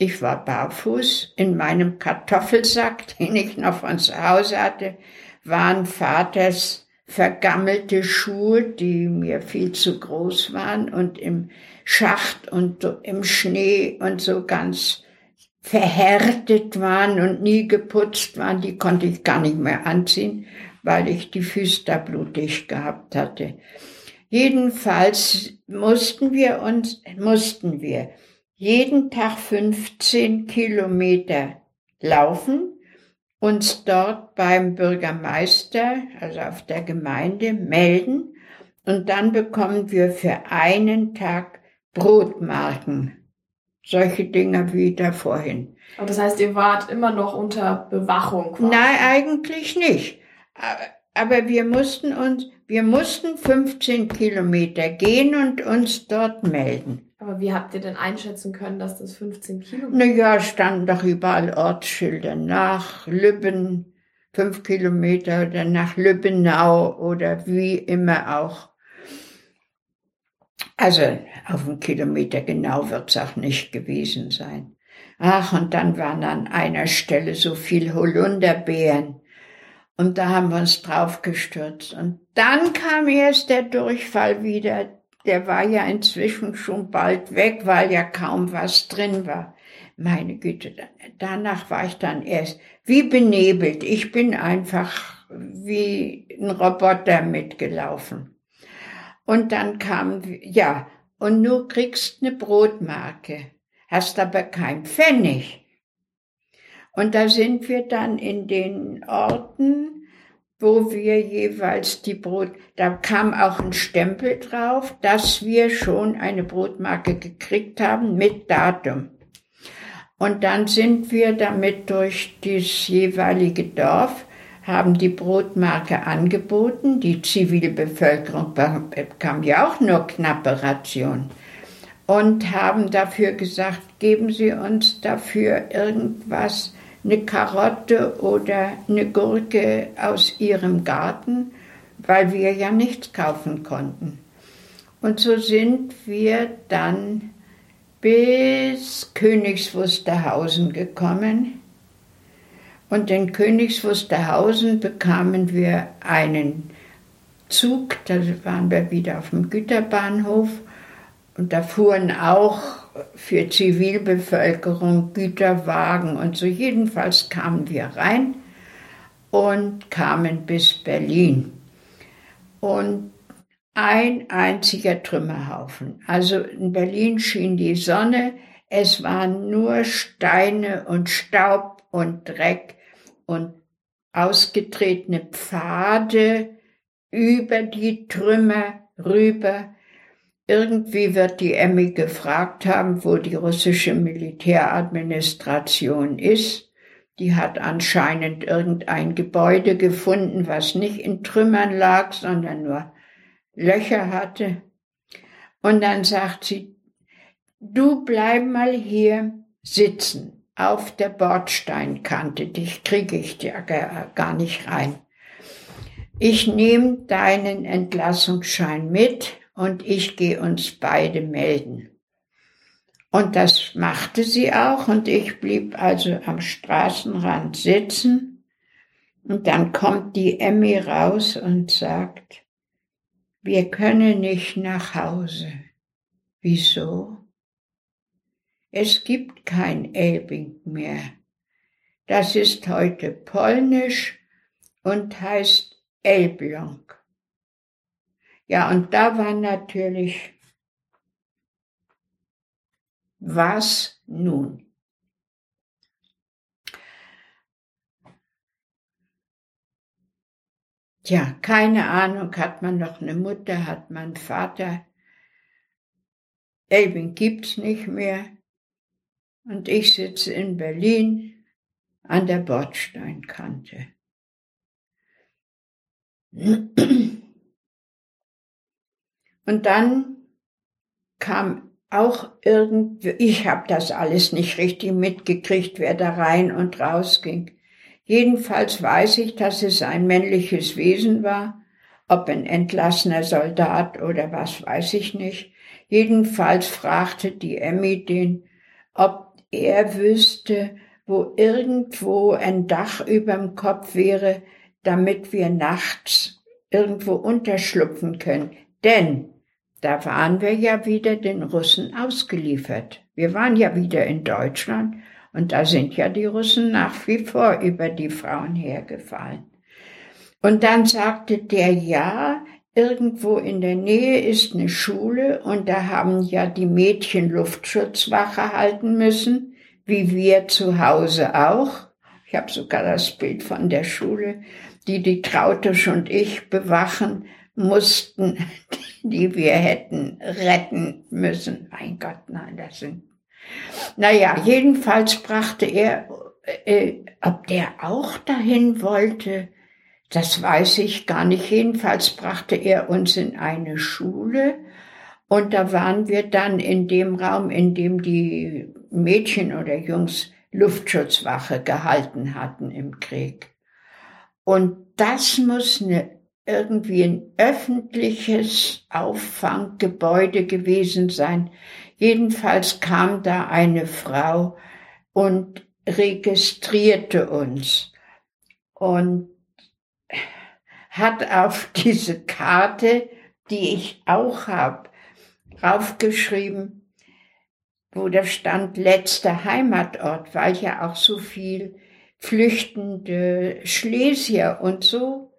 ich war barfuß. In meinem Kartoffelsack, den ich noch von zu Hause hatte, waren Vaters vergammelte Schuhe, die mir viel zu groß waren und im Schacht und im Schnee und so ganz verhärtet waren und nie geputzt waren, die konnte ich gar nicht mehr anziehen, weil ich die Füße da blutig gehabt hatte. Jedenfalls mussten wir uns, mussten wir jeden Tag 15 Kilometer laufen, uns dort beim Bürgermeister, also auf der Gemeinde, melden und dann bekommen wir für einen Tag Brotmarken. Solche Dinge wie da vorhin. Aber das heißt, ihr wart immer noch unter Bewachung? Quasi. Nein, eigentlich nicht. Aber wir mussten uns, wir mussten 15 Kilometer gehen und uns dort melden. Aber wie habt ihr denn einschätzen können, dass das 15 Kilometer? Naja, standen doch überall Ortsschilder nach Lübben, fünf Kilometer oder nach Lübbenau oder wie immer auch. Also auf einen Kilometer genau wird's auch nicht gewesen sein. Ach, und dann waren an einer Stelle so viel Holunderbeeren. Und da haben wir uns drauf gestürzt. Und dann kam erst der Durchfall wieder, der war ja inzwischen schon bald weg, weil ja kaum was drin war. Meine Güte, danach war ich dann erst wie benebelt. Ich bin einfach wie ein Roboter mitgelaufen. Und dann kam, ja, und du kriegst eine Brotmarke, hast aber kein Pfennig. Und da sind wir dann in den Orten, wo wir jeweils die Brot, da kam auch ein Stempel drauf, dass wir schon eine Brotmarke gekriegt haben mit Datum. Und dann sind wir damit durch das jeweilige Dorf, haben die Brotmarke angeboten. Die Zivilbevölkerung bekam ja auch nur knappe Ration. Und haben dafür gesagt, geben Sie uns dafür irgendwas, eine Karotte oder eine Gurke aus ihrem Garten, weil wir ja nichts kaufen konnten. Und so sind wir dann bis Königs Wusterhausen gekommen. Und in Königs Wusterhausen bekamen wir einen Zug, da waren wir wieder auf dem Güterbahnhof und da fuhren auch für Zivilbevölkerung, Güterwagen und so. Jedenfalls kamen wir rein und kamen bis Berlin. Und ein einziger Trümmerhaufen. Also in Berlin schien die Sonne, es waren nur Steine und Staub und Dreck und ausgetretene Pfade über die Trümmer rüber irgendwie wird die Emmy gefragt haben, wo die russische Militäradministration ist. Die hat anscheinend irgendein Gebäude gefunden, was nicht in Trümmern lag, sondern nur Löcher hatte. Und dann sagt sie, du bleib mal hier sitzen auf der Bordsteinkante, dich kriege ich dir gar nicht rein. Ich nehme deinen Entlassungsschein mit und ich gehe uns beide melden. Und das machte sie auch und ich blieb also am Straßenrand sitzen. Und dann kommt die Emmy raus und sagt, wir können nicht nach Hause. Wieso? Es gibt kein Elbing mehr. Das ist heute polnisch und heißt Elblong. Ja, und da war natürlich, was nun? Tja, keine Ahnung, hat man noch eine Mutter, hat man einen Vater. Elbing gibt's nicht mehr. Und ich sitze in Berlin an der Bordsteinkante. Und dann kam auch irgendwie, ich habe das alles nicht richtig mitgekriegt, wer da rein und raus ging. Jedenfalls weiß ich, dass es ein männliches Wesen war, ob ein entlassener Soldat oder was weiß ich nicht. Jedenfalls fragte die Emmy den, ob er wüsste, wo irgendwo ein Dach überm Kopf wäre, damit wir nachts irgendwo unterschlupfen können. Denn da waren wir ja wieder den Russen ausgeliefert. Wir waren ja wieder in Deutschland und da sind ja die Russen nach wie vor über die Frauen hergefallen. Und dann sagte der, ja, irgendwo in der Nähe ist eine Schule und da haben ja die Mädchen Luftschutzwache halten müssen, wie wir zu Hause auch. Ich habe sogar das Bild von der Schule, die die Trautisch und ich bewachen mussten, die wir hätten retten müssen. Mein Gott, nein, das sind naja, jedenfalls brachte er, äh, ob der auch dahin wollte, das weiß ich gar nicht. Jedenfalls brachte er uns in eine Schule und da waren wir dann in dem Raum, in dem die Mädchen oder Jungs Luftschutzwache gehalten hatten im Krieg. Und das muss eine, irgendwie ein öffentliches Auffanggebäude gewesen sein. Jedenfalls kam da eine Frau und registrierte uns und hat auf diese Karte, die ich auch habe, draufgeschrieben, wo da stand letzter Heimatort, weil ja auch so viel flüchtende Schlesier und so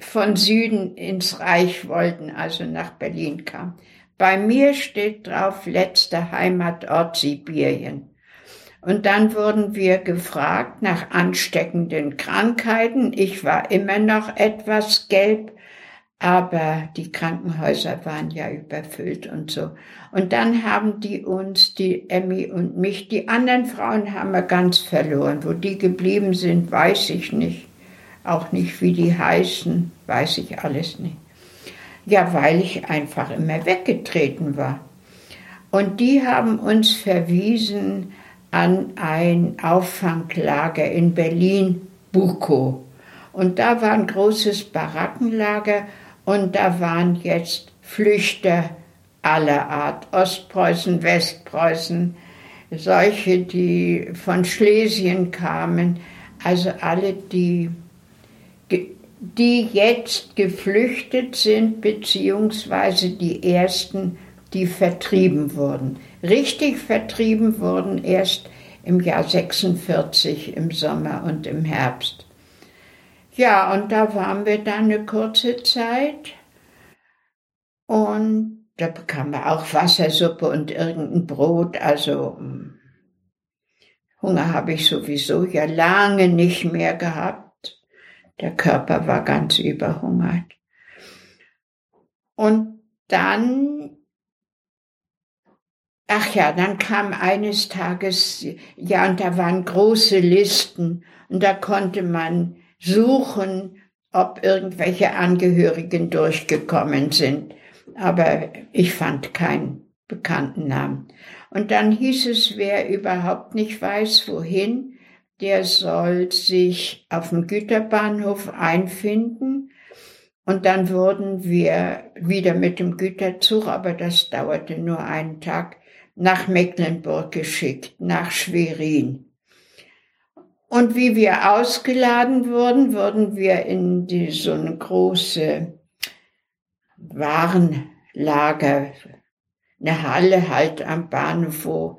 von Süden ins Reich wollten, also nach Berlin kamen. Bei mir steht drauf letzter Heimatort Sibirien. Und dann wurden wir gefragt nach ansteckenden Krankheiten. Ich war immer noch etwas gelb, aber die Krankenhäuser waren ja überfüllt und so. Und dann haben die uns, die Emmy und mich, die anderen Frauen haben wir ganz verloren. Wo die geblieben sind, weiß ich nicht. Auch nicht, wie die heißen, weiß ich alles nicht. Ja, weil ich einfach immer weggetreten war. Und die haben uns verwiesen an ein Auffanglager in Berlin, Bukow. Und da war ein großes Barackenlager und da waren jetzt Flüchter aller Art, Ostpreußen, Westpreußen, solche, die von Schlesien kamen, also alle, die die jetzt geflüchtet sind, beziehungsweise die ersten, die vertrieben wurden. Richtig vertrieben wurden erst im Jahr 46 im Sommer und im Herbst. Ja, und da waren wir dann eine kurze Zeit und da bekamen wir auch Wassersuppe und irgendein Brot, also hm, Hunger habe ich sowieso ja lange nicht mehr gehabt. Der Körper war ganz überhungert. Und dann, ach ja, dann kam eines Tages, ja, und da waren große Listen und da konnte man suchen, ob irgendwelche Angehörigen durchgekommen sind. Aber ich fand keinen bekannten Namen. Und dann hieß es, wer überhaupt nicht weiß, wohin, der soll sich auf dem Güterbahnhof einfinden. Und dann wurden wir wieder mit dem Güterzug, aber das dauerte nur einen Tag, nach Mecklenburg geschickt, nach Schwerin. Und wie wir ausgeladen wurden, wurden wir in die, so eine große Warenlager, eine Halle halt am Bahnhof, wo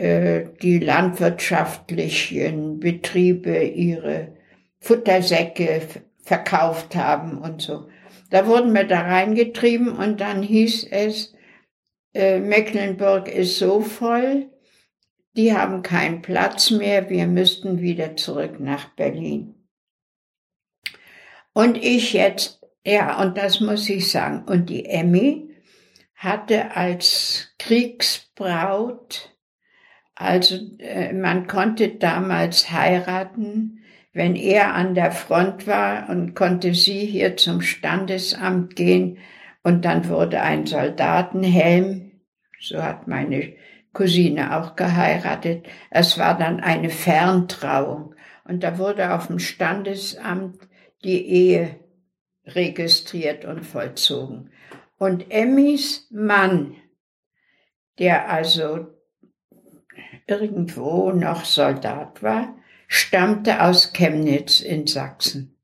die landwirtschaftlichen Betriebe ihre Futtersäcke verkauft haben und so. Da wurden wir da reingetrieben und dann hieß es, äh, Mecklenburg ist so voll, die haben keinen Platz mehr, wir müssten wieder zurück nach Berlin. Und ich jetzt, ja, und das muss ich sagen, und die Emmy hatte als Kriegsbraut, also äh, man konnte damals heiraten, wenn er an der Front war und konnte sie hier zum Standesamt gehen und dann wurde ein Soldatenhelm, so hat meine Cousine auch geheiratet. Es war dann eine Ferntrauung und da wurde auf dem Standesamt die Ehe registriert und vollzogen. Und Emmys Mann, der also irgendwo noch Soldat war, stammte aus Chemnitz in Sachsen.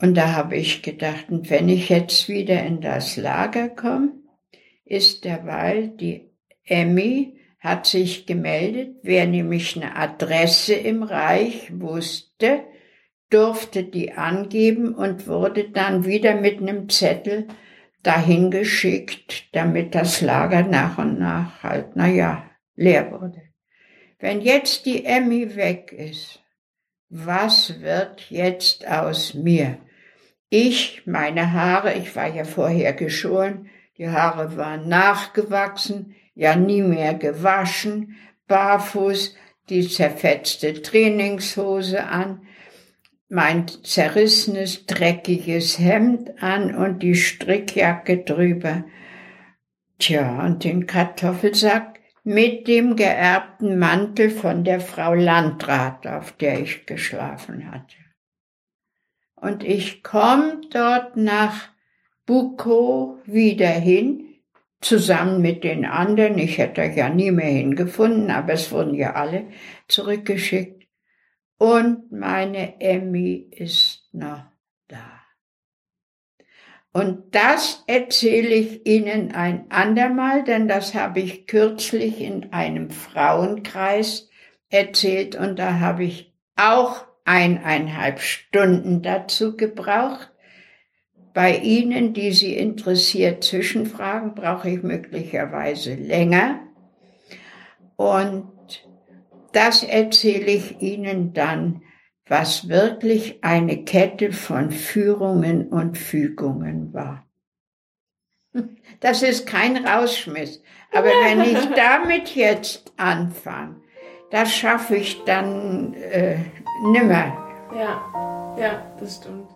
Und da habe ich gedacht, wenn ich jetzt wieder in das Lager komme, ist derweil die Emmy hat sich gemeldet, wer nämlich eine Adresse im Reich wusste, durfte die angeben und wurde dann wieder mit einem Zettel dahin geschickt, damit das Lager nach und nach halt, na ja, leer wurde. Wenn jetzt die Emmy weg ist, was wird jetzt aus mir? Ich, meine Haare, ich war ja vorher geschoren, die Haare waren nachgewachsen, ja nie mehr gewaschen, barfuß, die zerfetzte Trainingshose an, mein zerrissenes, dreckiges Hemd an und die Strickjacke drüber. Tja, und den Kartoffelsack mit dem geerbten Mantel von der Frau Landrat, auf der ich geschlafen hatte. Und ich komme dort nach Bukow wieder hin, zusammen mit den anderen. Ich hätte ja nie mehr hingefunden, aber es wurden ja alle zurückgeschickt. Und meine Emmy ist noch. Und das erzähle ich Ihnen ein andermal, denn das habe ich kürzlich in einem Frauenkreis erzählt und da habe ich auch eineinhalb Stunden dazu gebraucht. Bei Ihnen, die Sie interessiert, Zwischenfragen, brauche ich möglicherweise länger. Und das erzähle ich Ihnen dann was wirklich eine Kette von Führungen und Fügungen war. Das ist kein Rausschmiss. Aber wenn ich damit jetzt anfange, das schaffe ich dann äh, nimmer. Ja, ja, das stimmt.